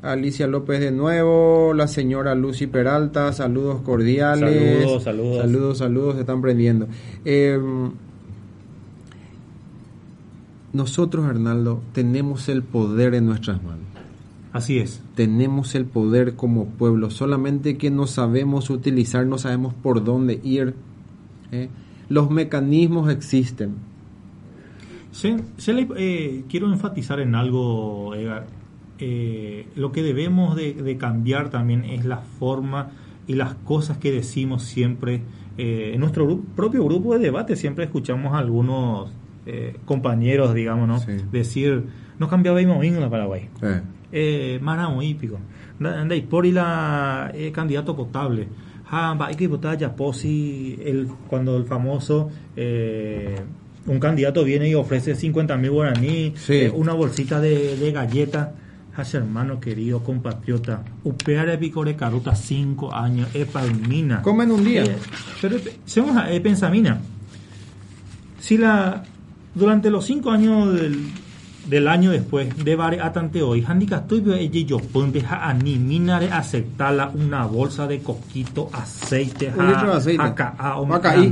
Alicia López de nuevo, la señora Lucy Peralta, saludos cordiales. Saludos, saludos. Saludos, saludos, se están prendiendo. Em, nosotros, Arnaldo, tenemos el poder en nuestras manos. Así es. Tenemos el poder como pueblo, solamente que no sabemos utilizar, no sabemos por dónde ir. ¿eh? Los mecanismos existen. Eh, quiero enfatizar en algo, Edgar eh, lo que debemos de, cambiar también es la forma y las cosas que decimos siempre. En nuestro propio grupo de debate siempre escuchamos algunos eh, compañeros, digamos, ¿no? decir, no cambiaba en la Paraguay. Eh. Maramo hípico. Por la candidato potable. hay que votar ya Posi, el, cuando el famoso un candidato viene y ofrece 50 mil guaraní, una bolsita de, de galleta hermano querido, compatriota, upeare picore caruta cinco años, epalmina. Comen un día. Eh, pero según eh, pensamina, si la durante los cinco años del, del año después de varios atante hoy handicap estoy y yo empezar a ni minare aceptarla una bolsa de coquito aceite Un litro de aceite. acá a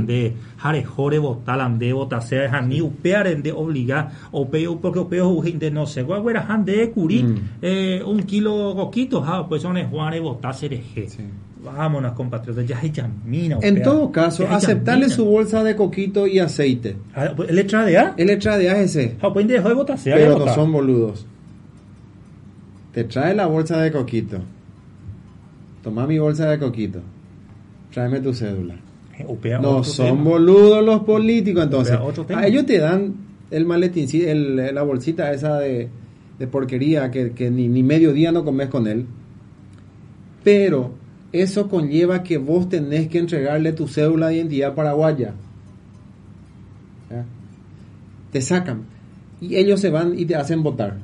de jare jore botalan de bota sea ja ni upearen de obligar o peo porque o peo de no sé guagüera han de curi Mm. eh, un kilo coquito ja pues son cereje Sí. Vámonos compatriotas ya hay mina En todo caso, aceptarle su bolsa de coquito y aceite. letra de A Él le trae de AGC, ja pues de joder botar sea pero no son boludos. Te trae la bolsa de coquito. Toma mi bolsa de coquito. Tráeme tu cédula. Eh, No son boludos los políticos, entonces. A ellos te dan el maletín, el- la bolsita esa de, de porquería que, que ni, ni medio día no comes con él. Pero eso conlleva que vos tenés que entregarle tu cédula de identidad paraguaya. ¿Ya? Te sacan. Y ellos se van y te hacen votar.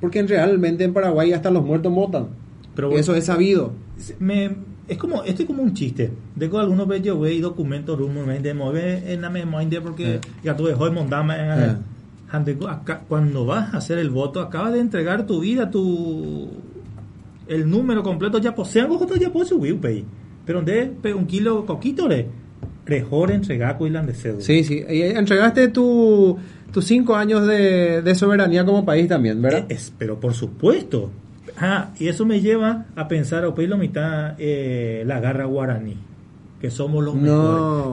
Porque realmente en Paraguay hasta los muertos votan. Pero bueno. eso es sabido. me es como esto es como un chiste de que algunos veces yo veo documentos de mover en la memoria porque Eh. ya mondama Eh. Acá- cuando vas a hacer el voto acabas de entregar tu vida tu el número completo ya posee algo que ya puede subir pay pero de pe- un kilo coquito le mejor entregar cuilan de cédula Sí, sí. Y entregaste tu, tus cinco años de, de soberanía como país también, ¿verdad? Eh, es- pero por supuesto. Ah, y eso me lleva a pensar, o lo mitad, eh, la garra guaraní, que somos los No.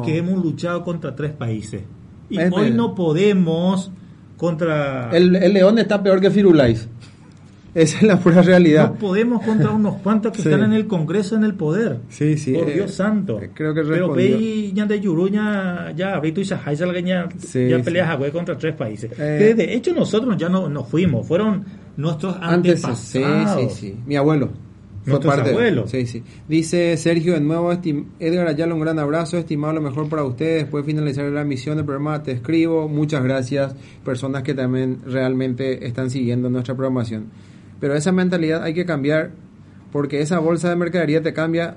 mejores, que hemos luchado contra tres países. Y Es hoy no podemos contra... El, el león está peor que Firulais. Esa es la pura realidad. no podemos contra unos cuantos que Sí. están en el Congreso, en el poder. Sí, sí, Por eh, Dios santo. eh, creo que Pero respondió. ve ya de Yuruña, ya Brito y Sahai ya, Sí, ya sí. peleas a güey contra tres países. Eh. De hecho nosotros ya no nos fuimos, fueron nuestros Antes, antepasados. sí, sí, sí. Mi abuelo. Fue Nuestros parte. abuelos. Sí, sí. Dice Sergio de nuevo, Edgar Ayala, un gran abrazo, estimado lo mejor para ustedes. Después de finalizar la emisión del programa, te escribo. Muchas gracias, personas que también realmente están siguiendo nuestra programación. Pero esa mentalidad hay que cambiar porque esa bolsa de mercadería te cambia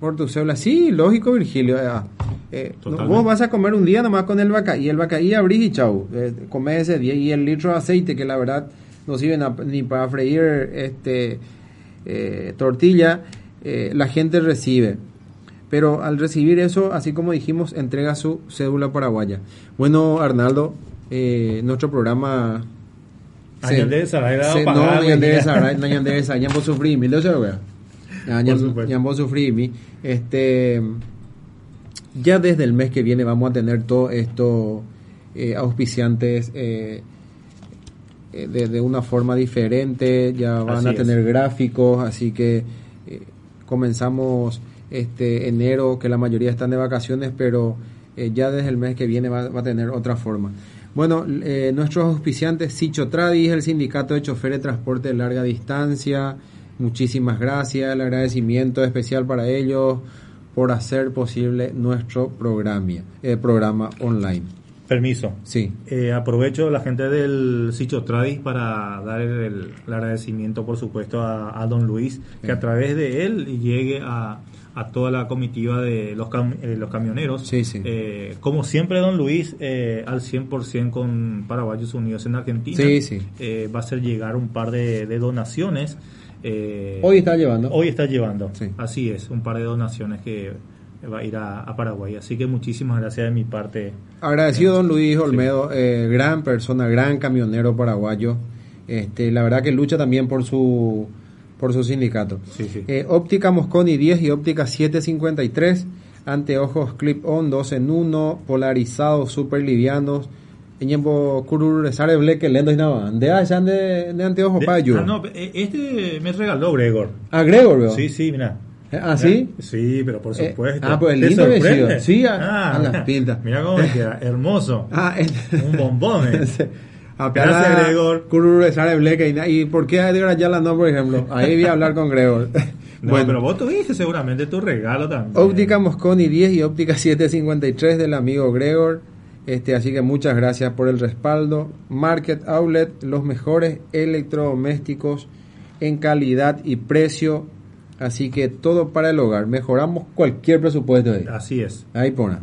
por tu cédula. Sí, lógico, Virgilio. ah, eh, no, Totalmente. vos vas a comer un día nomás con el vaca y el vacaí abrís y chau. Eh, comés ese día y el litro de aceite que la verdad no sirve ni para freír este eh, tortilla, eh, la gente recibe. Pero al recibir eso, así como dijimos, entrega su cédula paraguaya. Bueno, Arnaldo, eh, nuestro programa... Daba no, Añandé Saray, ya vos sufrí, mil de eso, wea. Ya, ya- supuesto. ya vos sufrí, mi. Este, ya desde el mes que viene vamos a tener todos estos eh, auspiciantes eh, eh, de, de una forma diferente, ya van Así a es. tener gráficos, así que eh, comenzamos este enero, que la mayoría están de vacaciones, pero eh, ya desde el mes que viene va, va a tener otra forma. Bueno, eh, nuestros auspiciantes, Sicho Tradis, el Sindicato de Choferes de Transporte de Larga Distancia, muchísimas gracias, el agradecimiento especial para ellos por hacer posible nuestro programa, eh, programa online. Permiso. Sí, Eh, aprovecho la gente del Sicho Tradis para dar el, el agradecimiento, por supuesto, a, a don Luis, que a través de él llegue a, a toda la comitiva de los, cam- eh, los camioneros. Sí, sí. Eh, como siempre, don Luis, eh, al 100% con Paraguayos Unidos en Argentina. Sí, sí. Eh, va a hacer llegar un par de, de donaciones. Eh, hoy está llevando. Hoy está llevando, Sí. así es, un par de donaciones que va a ir a, a Paraguay. Así que muchísimas gracias de mi parte. Agradecido don Luis Olmedo, eh, gran persona, gran camionero paraguayo. Este, la verdad que lucha también por su por su sindicato. Sí, sí. Eh, óptica Mosconi 10 y óptica 753, anteojos clip-on 2 en 1, polarizados, super livianos. Eñembo kururesare bleke lendo nada. De allá de, de anteojos para ah, no, eh, este me regaló Gregor. Ah, Gregor, veo. Sí, sí, mira. Eh, ¿Ah, sí? Sí, pero por Eh, supuesto. ah, pues ¿Te lindo vestido. Sí, a- a las pintas. Mira cómo me [LAUGHS] queda, hermoso. Ah, este- Un bombón, eh. [LAUGHS] Gracias, Gregor. Kururezare Bleke. ¿Y por qué Edgar Ayala no, por ejemplo? Ahí voy a hablar con Gregor. [LAUGHS] No, [LAUGHS] pero vos tuviste seguramente tu regalo también. Óptica Mosconi 10 y óptica 753 del amigo Gregor. Este, así que muchas gracias por el respaldo. Market Outlet, los mejores electrodomésticos en calidad y precio. Así que todo para el hogar. Mejoramos cualquier presupuesto ahí. Así es. Ahí pone.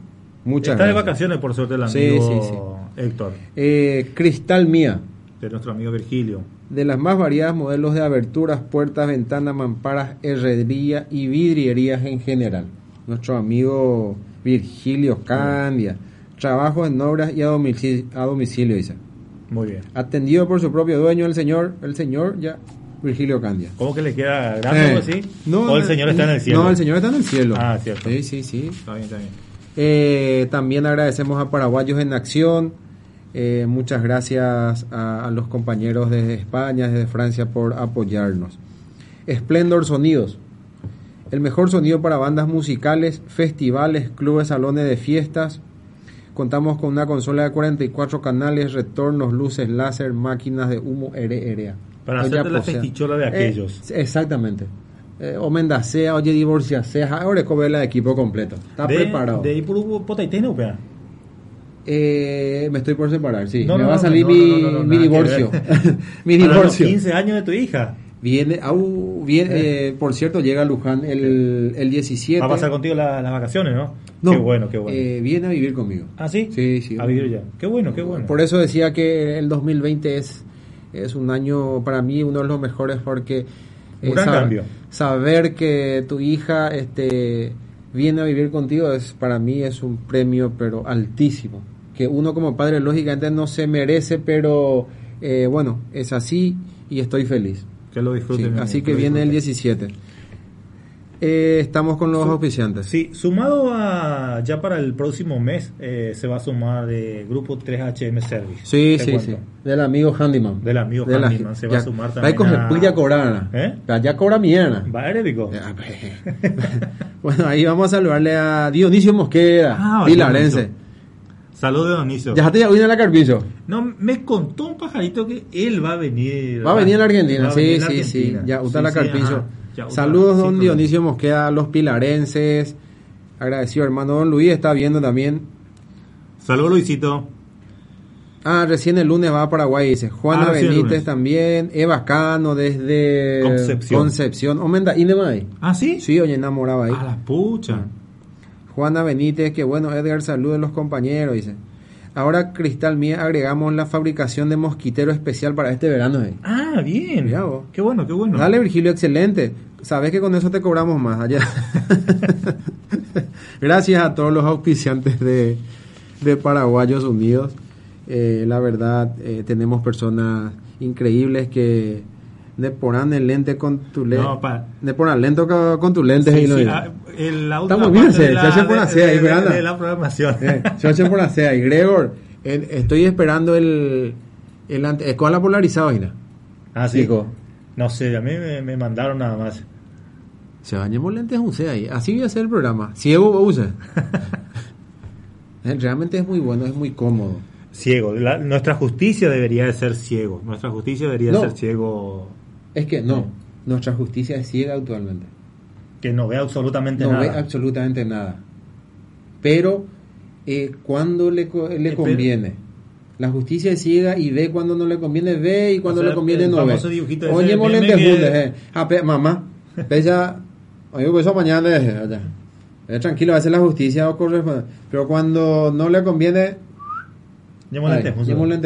Muchas Está de gracias. vacaciones, por suerte, el Sí, amigo sí, Héctor. Eh, Cristal Mía. de nuestro amigo Virgilio. De las más variadas modelos de aberturas, puertas, ventanas, mamparas, herrería y vidrierías en general. Nuestro amigo Virgilio Candia. Trabajo en obras y a domicilio, a domicilio dice. Muy bien. Atendido por su propio dueño, el señor, el señor ya, Virgilio Candia. ¿Cómo que le queda grande o Eh, así? no, ¿O el señor está en el cielo? No, el señor está en el cielo. Ah, cierto. Sí, sí, sí. Está bien, está bien. Eh, también agradecemos a Paraguayos en Acción. Eh, muchas gracias a, a los compañeros desde España, desde Francia por apoyarnos. Splendor Sonidos. El mejor sonido para bandas musicales, festivales, clubes, salones de fiestas. Contamos con una consola de 44 canales, retornos, luces láser, máquinas de humo RRA. Para hacerte la festichola de aquellos. Eh, exactamente. Eh, o mendacea, oye divorciacea, ahora es la equipo completo. Está de, preparado. De ahí por Potaiteno, pea. Eh, me estoy por separar, sí. No, me no, va a salir no, mi, mi divorcio. [LAUGHS] mi divorcio. 15 años de tu hija. Viene, au, viene eh, por cierto, llega a Luján el, el 17. Va a pasar contigo la- las vacaciones, ¿no? No, Qué bueno, qué bueno. eh, viene a vivir conmigo. ¿Ah, sí? Sí, sí. A vivir ya. Qué bueno, qué bueno. Por eso decía que el 2020 es, es un año para mí uno de los mejores porque Un gran cambio. saber que tu hija este viene a vivir contigo es para mí es un premio pero altísimo que uno como padre lógicamente no se merece pero eh, bueno es así y estoy feliz Que lo Sí, disfruten. así que viene el disfruten. 17 Eh, estamos con los auspiciantes Sí, sumado a ya para el próximo mes eh, se va a sumar de grupo 3HM Service. Sí, sí, cuento. sí. Del amigo Handyman. Del amigo De la- Handyman, se va a sumar a también coger, a- pues ya cobrar. ¿Eh? Ya cobra mierda. ¿Va? Ya, [LAUGHS] pues. [LAUGHS] bueno, ahí vamos a saludarle a Dionisio Mosqueda, Ah, pilarense. Saludos, Dionisio. Ya te ya vino a la Carpizo. No, me contó un pajarito que él va a venir. Va a venir a la Argentina, a sí, a sí, Argentina. sí. Ya, Sí, Uta la sí, Saludos, don Dionisio Mosqueda, a los pilarenses. Agradecido, hermano. Don Luis está viendo también. Saludos, Luisito. Ah, recién el lunes va a Paraguay, dice. Juana Ah, Benítez también. Eva Cano desde Concepción. Concepción. Omenda, ¿Inemai? ¿Ah, sí? Sí, oye, enamoraba ahí. A la pucha. Juana Benítez, que bueno, Edgar, saludos a los compañeros, dice. Ahora, Cristal Mía, agregamos la fabricación de mosquitero especial para este verano. eh. Ah, bien. Mirá vos. Qué bueno, qué bueno. Dale, Virgilio, excelente. Sabes que con eso te cobramos más allá. [LAUGHS] Gracias a todos los auspiciantes de, de Paraguayos Unidos. Eh, la verdad, eh, tenemos personas increíbles que de poran el lente con tu lente. No, pa- De poran lento co- con tus lentes. Sí, y lo sí, ah, el- la última Estamos bien, se- de la, se hace por hacer ahí, Fernanda. de la programación. Eh, se hace por hacer ahí. Gregor, estoy esperando el, el ante- con la polarizada, Gina. ah, sí. Chico. No sé, a mí me, me mandaron nada más. Se bañemos lentes use ahí. Así voy a hacer el programa. Ciego use. [LAUGHS] Eh, Realmente es muy bueno, es muy cómodo. Ciego. La- nuestra justicia debería de ser ciego. Nuestra justicia debería No. ser ciego Es que no, nuestra justicia es ciega actualmente. que no ve absolutamente No nada. ve absolutamente nada. Pero eh, cuando le, le conviene. La justicia es ciega y ve cuando no le conviene, ve y cuando O sea, le conviene no ve. ese Oye, que- juntos, eh. Mamá, [LAUGHS] pesa, oye, pues eso mañana es, allá. Eh, tranquilo, a veces la justicia ocurre, pero cuando no le conviene, Llevo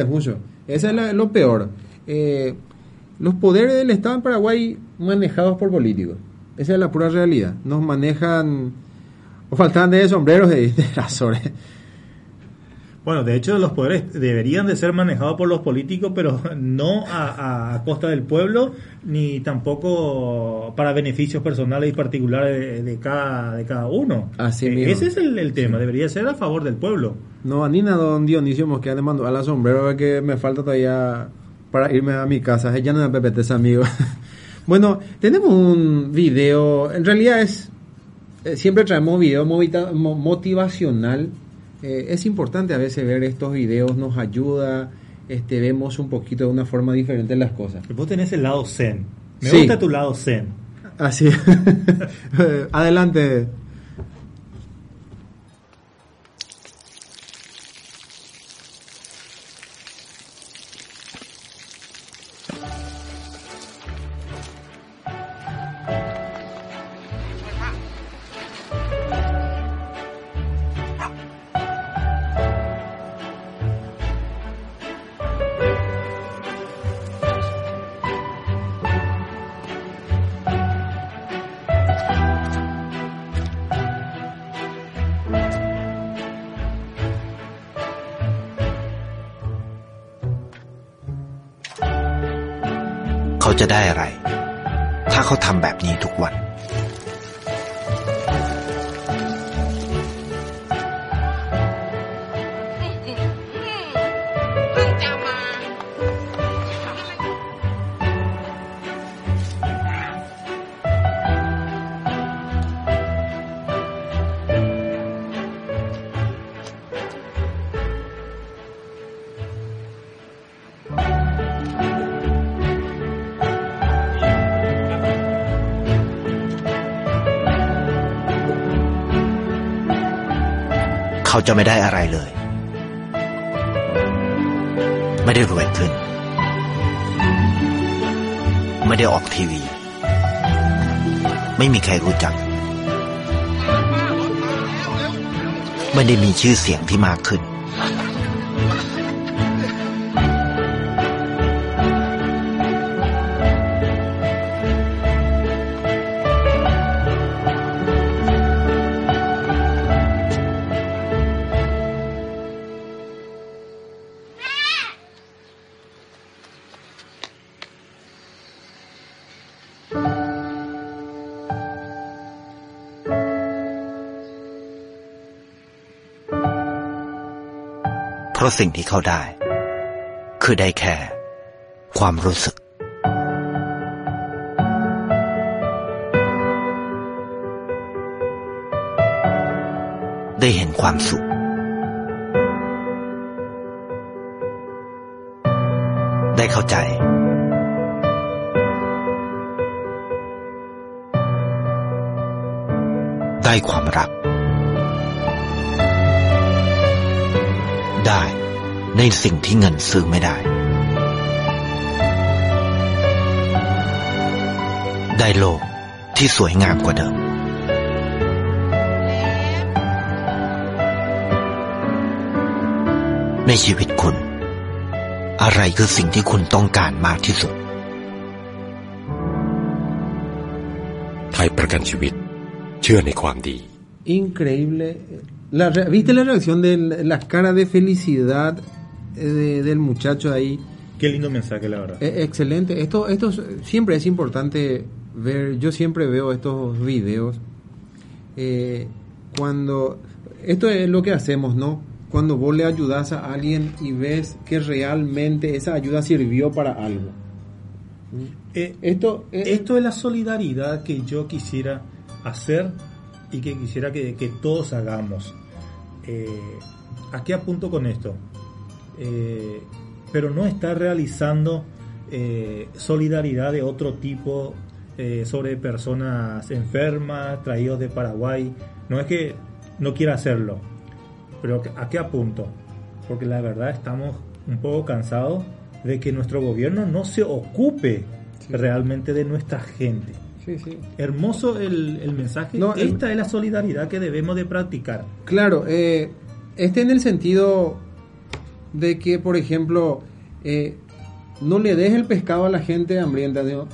mucho. Eso es la- lo peor. Eh, los poderes del Estado en Paraguay manejados por políticos. Esa es la pura realidad. Nos manejan... O faltan de sombreros de, de. Bueno, de hecho los poderes deberían de ser manejados por los políticos, pero no a, costa del pueblo, ni tampoco para beneficios personales y particulares de, de cada, de cada uno. Así Eh, mismo. Ese es el, el tema, debería ser a favor del pueblo. No, a Nina, don Dionisio Mosqueda le mandó a la sombrero que me falta todavía para irme a mi casa. Ella no me PPT, amigo. [LAUGHS] bueno, tenemos un video. En realidad es. eh, siempre traemos video motivacional. Eh, es importante a veces ver estos videos, nos ayuda. Este, vemos un poquito de una forma diferente las cosas. Vos tenés el lado zen. Me Sí. gusta tu lado zen. Así. [LAUGHS] Adelante. เขาจะไม่ได้อะไรเลย ไม่ได้รวยขึ้น ไม่ได้ออกทีวี ไม่มีใครรู้จัก ไม่ได้มีชื่อเสียงที่มากขึ้น สิ่งที่เขาได้ คือได้แค่ ความรู้สึก ได้เห็นความสุข สิ่งที่เงินซื้อไม่ได้ ได้โลกที่สวยงามกว่าเดิม ในชีวิตคุณ อะไรคือสิ่งที่คุณต้องการมากที่สุด ไทยประกันชีวิต เชื่อในความดี Increíble. La, re- ¿Viste la reacción de la, la cara de felicidad eh, de- del muchacho ahí? Qué lindo mensaje, la verdad. Eh, excelente. Esto, esto es- siempre es importante ver. Yo siempre veo estos videos. eh, cuando. Esto es lo que hacemos, ¿no? Cuando vos le ayudas a alguien y ves que realmente esa ayuda sirvió para algo. Eh, Esto, eh, Esto es la solidaridad que yo quisiera hacer y que quisiera que, que todos hagamos. Eh, ¿A qué apunto con esto? Eh, pero no está realizando eh, solidaridad de otro tipo eh, sobre personas enfermas, traídos de Paraguay. No es que no quiera hacerlo, pero ¿a qué apunto? Porque la verdad estamos un poco cansados de que nuestro gobierno no se ocupe realmente de nuestra gente. sí, sí. Hermoso el, el mensaje. No, el- Esta es la solidaridad que debemos de practicar. Claro, eh, este en el sentido de que, por ejemplo, eh, no le des el pescado a la gente hambrienta, ¿no?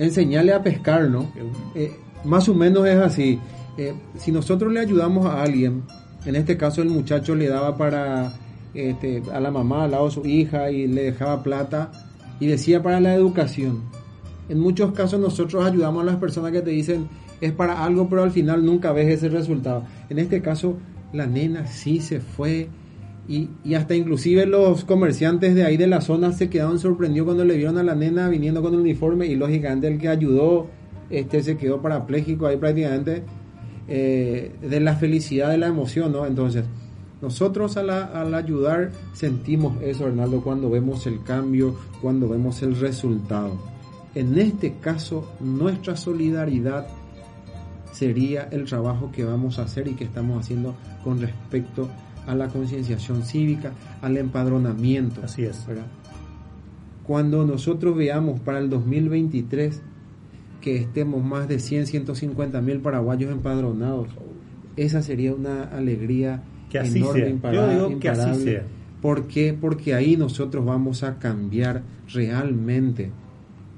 enseñarle a pescar, ¿no? Eh, más o menos es así. Eh, si nosotros le ayudamos a alguien, en este caso el muchacho le daba para este, a la mamá al lado de su hija y le dejaba plata y decía para la educación. En muchos casos nosotros ayudamos a las personas que te dicen es para algo, pero al final nunca ves ese resultado. En este caso, la nena sí se fue y, hasta inclusive los comerciantes de ahí de la zona se quedaron sorprendidos cuando le vieron a la nena viniendo con el uniforme y lógicamente el que ayudó este se quedó parapléjico ahí prácticamente eh, de la felicidad, de la emoción, ¿no? Entonces, nosotros al, al ayudar sentimos eso, Hernaldo, cuando vemos el cambio, cuando vemos el resultado. En este caso, nuestra solidaridad sería el trabajo que vamos a hacer y que estamos haciendo con respecto a la concienciación cívica, al empadronamiento. Así es. ¿verdad? Cuando nosotros veamos para el 2023 que estemos más de 100, 150 mil paraguayos empadronados, esa sería una alegría Que así enorme, sea. Yo imparable, digo que así sea. ¿Por qué? Porque ahí nosotros vamos a cambiar realmente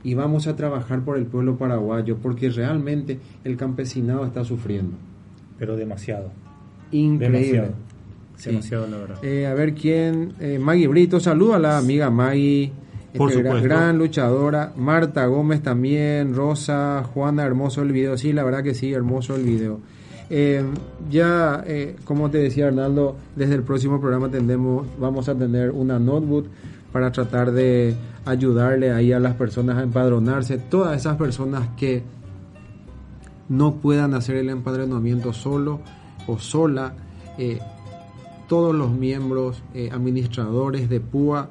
y vamos a trabajar por el pueblo paraguayo, porque realmente el campesinado está sufriendo. Pero demasiado. Increíble. Demasiado. Sí. Demasiado, la verdad. Eh, a ver quién. Eh, Maggie Brito, saluda a la amiga Maggie. Por Este, gran, supuesto. gran luchadora. Marta Gómez también, Rosa, Juana, hermoso el video. Sí, la verdad que sí, hermoso el video. Eh, ya, eh, como te decía Arnaldo, desde el próximo programa tendremos, vamos a tener una notebook para tratar de ayudarle ahí a las personas a empadronarse. Todas esas personas que no puedan hacer el empadronamiento solo o sola, eh, todos los miembros eh, administradores de PUA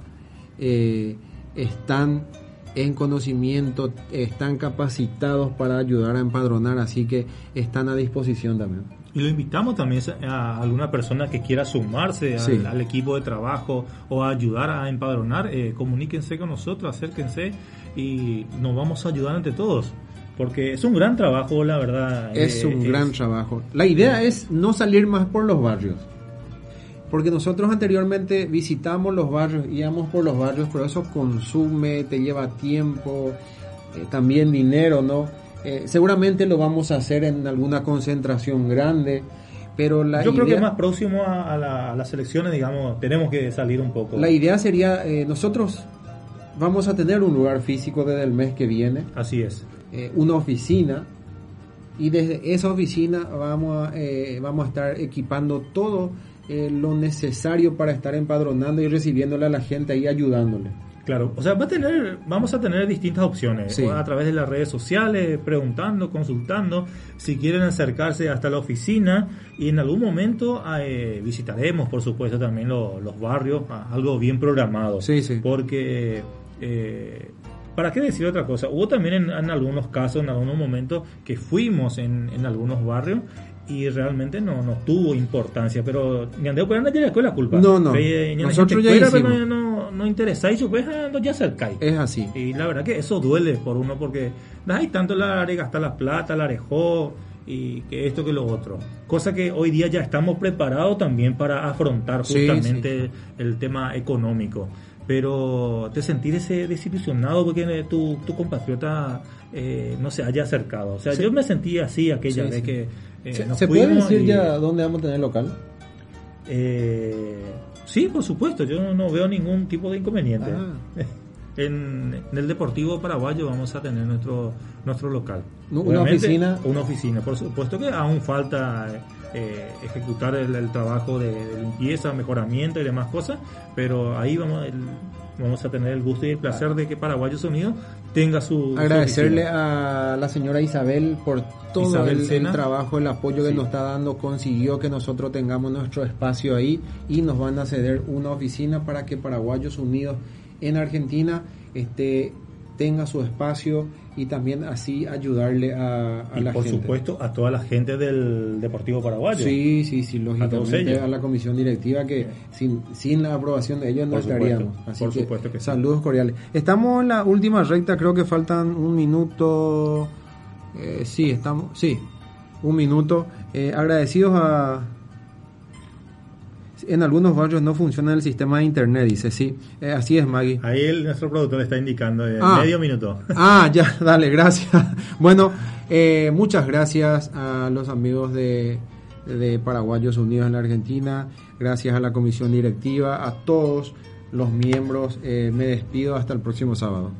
eh, están en conocimiento, están capacitados para ayudar a empadronar, así que están a disposición también. Y lo invitamos también a alguna persona que quiera sumarse Sí. al, al equipo de trabajo o a ayudar a empadronar, eh, comuníquense con nosotros, acérquense y nos vamos a ayudar entre todos. Porque es un gran trabajo, la verdad. Es eh, un gran trabajo. La idea es no salir más por los barrios. Porque nosotros anteriormente visitamos los barrios, íbamos por los barrios, pero eso consume, te lleva tiempo, eh, también dinero, ¿no? Eh, seguramente lo vamos a hacer en alguna concentración grande, pero la Yo creo que más próximo a, a la- a las elecciones, digamos, tenemos que salir un poco. la idea sería, eh, nosotros vamos a tener un lugar físico desde el mes que viene, Así es. una oficina y desde esa oficina vamos a, vamos a estar equipando todo eh, lo necesario para estar empadronando y recibiéndole a la gente ahí ayudándole. Claro, o sea, va a tener, vamos a tener distintas opciones Sí. a través de las redes sociales, preguntando, consultando, si quieren acercarse hasta la oficina y en algún momento eh, visitaremos, por supuesto, también lo- los barrios, algo bien programado, Sí, sí. porque eh, ¿para qué decir otra cosa? Hubo también en, en algunos casos, en algunos momentos que fuimos en, en algunos barrios y realmente no, no tuvo importancia, pero ni andeu pero anda ya la culpa. No, no. Eh, Nosotros ya cuera, pero hicimos. no, no, no interesáis, pues ando ya cercáis. Es así. Y la verdad que eso duele por uno porque hay tanto la de gastar la plata, la arejó y que esto que lo otro. Cosa que hoy día ya estamos preparados también para afrontar Sí, justamente el tema económico. Pero te sentir ese desilusionado porque tu, tu compatriota eh, no se haya acercado. O sea, Sí. yo me sentí así aquella Sí, vez sí. que eh, ¿Se, puede decir y- ya dónde vamos a tener local? eh, sí, por supuesto, yo no, no veo ningún tipo de inconveniente. Ah. [LAUGHS] En, en el Deportivo Paraguayo vamos a tener nuestro nuestro local. ¿Una Obviamente, oficina? Una oficina, por supuesto que aún falta eh, ejecutar el, el trabajo de, de limpieza, mejoramiento y demás cosas, pero ahí vamos, el- vamos a tener el gusto y el placer de que Paraguayos Unidos tenga su... Agradecerle a la señora Isabel por todo Isabel el, trabajo, el apoyo que Sí. nos está dando, consiguió que nosotros tengamos nuestro espacio ahí y nos van a ceder una oficina para que Paraguayos Unidos en Argentina este, tenga su espacio y también así ayudarle a, a Y la por gente. supuesto a toda la gente del Deportivo Paraguayo. Sí, sí, sí, lógicamente ellos. a, la comisión directiva que sin, sin la aprobación de ellos no Por estaríamos. Así por que, supuesto que sí. saludos cordiales. Estamos en la última recta, creo que faltan un minuto. eh, sí, estamos, sí, un minuto. Eh, agradecidos a. En algunos barrios no funciona el sistema de internet, dice, sí. Eh, así es, Maggie. Ahí el, nuestro productor está indicando eh, Ah. medio minuto. Ah, ya, [LAUGHS] dale, gracias. [LAUGHS] Bueno, eh, muchas gracias a los amigos de, de Paraguayos Unidos en la Argentina, gracias a la comisión directiva, a todos los miembros. Me despido hasta el próximo sábado.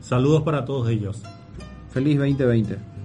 Saludos para todos ellos. Feliz 2020.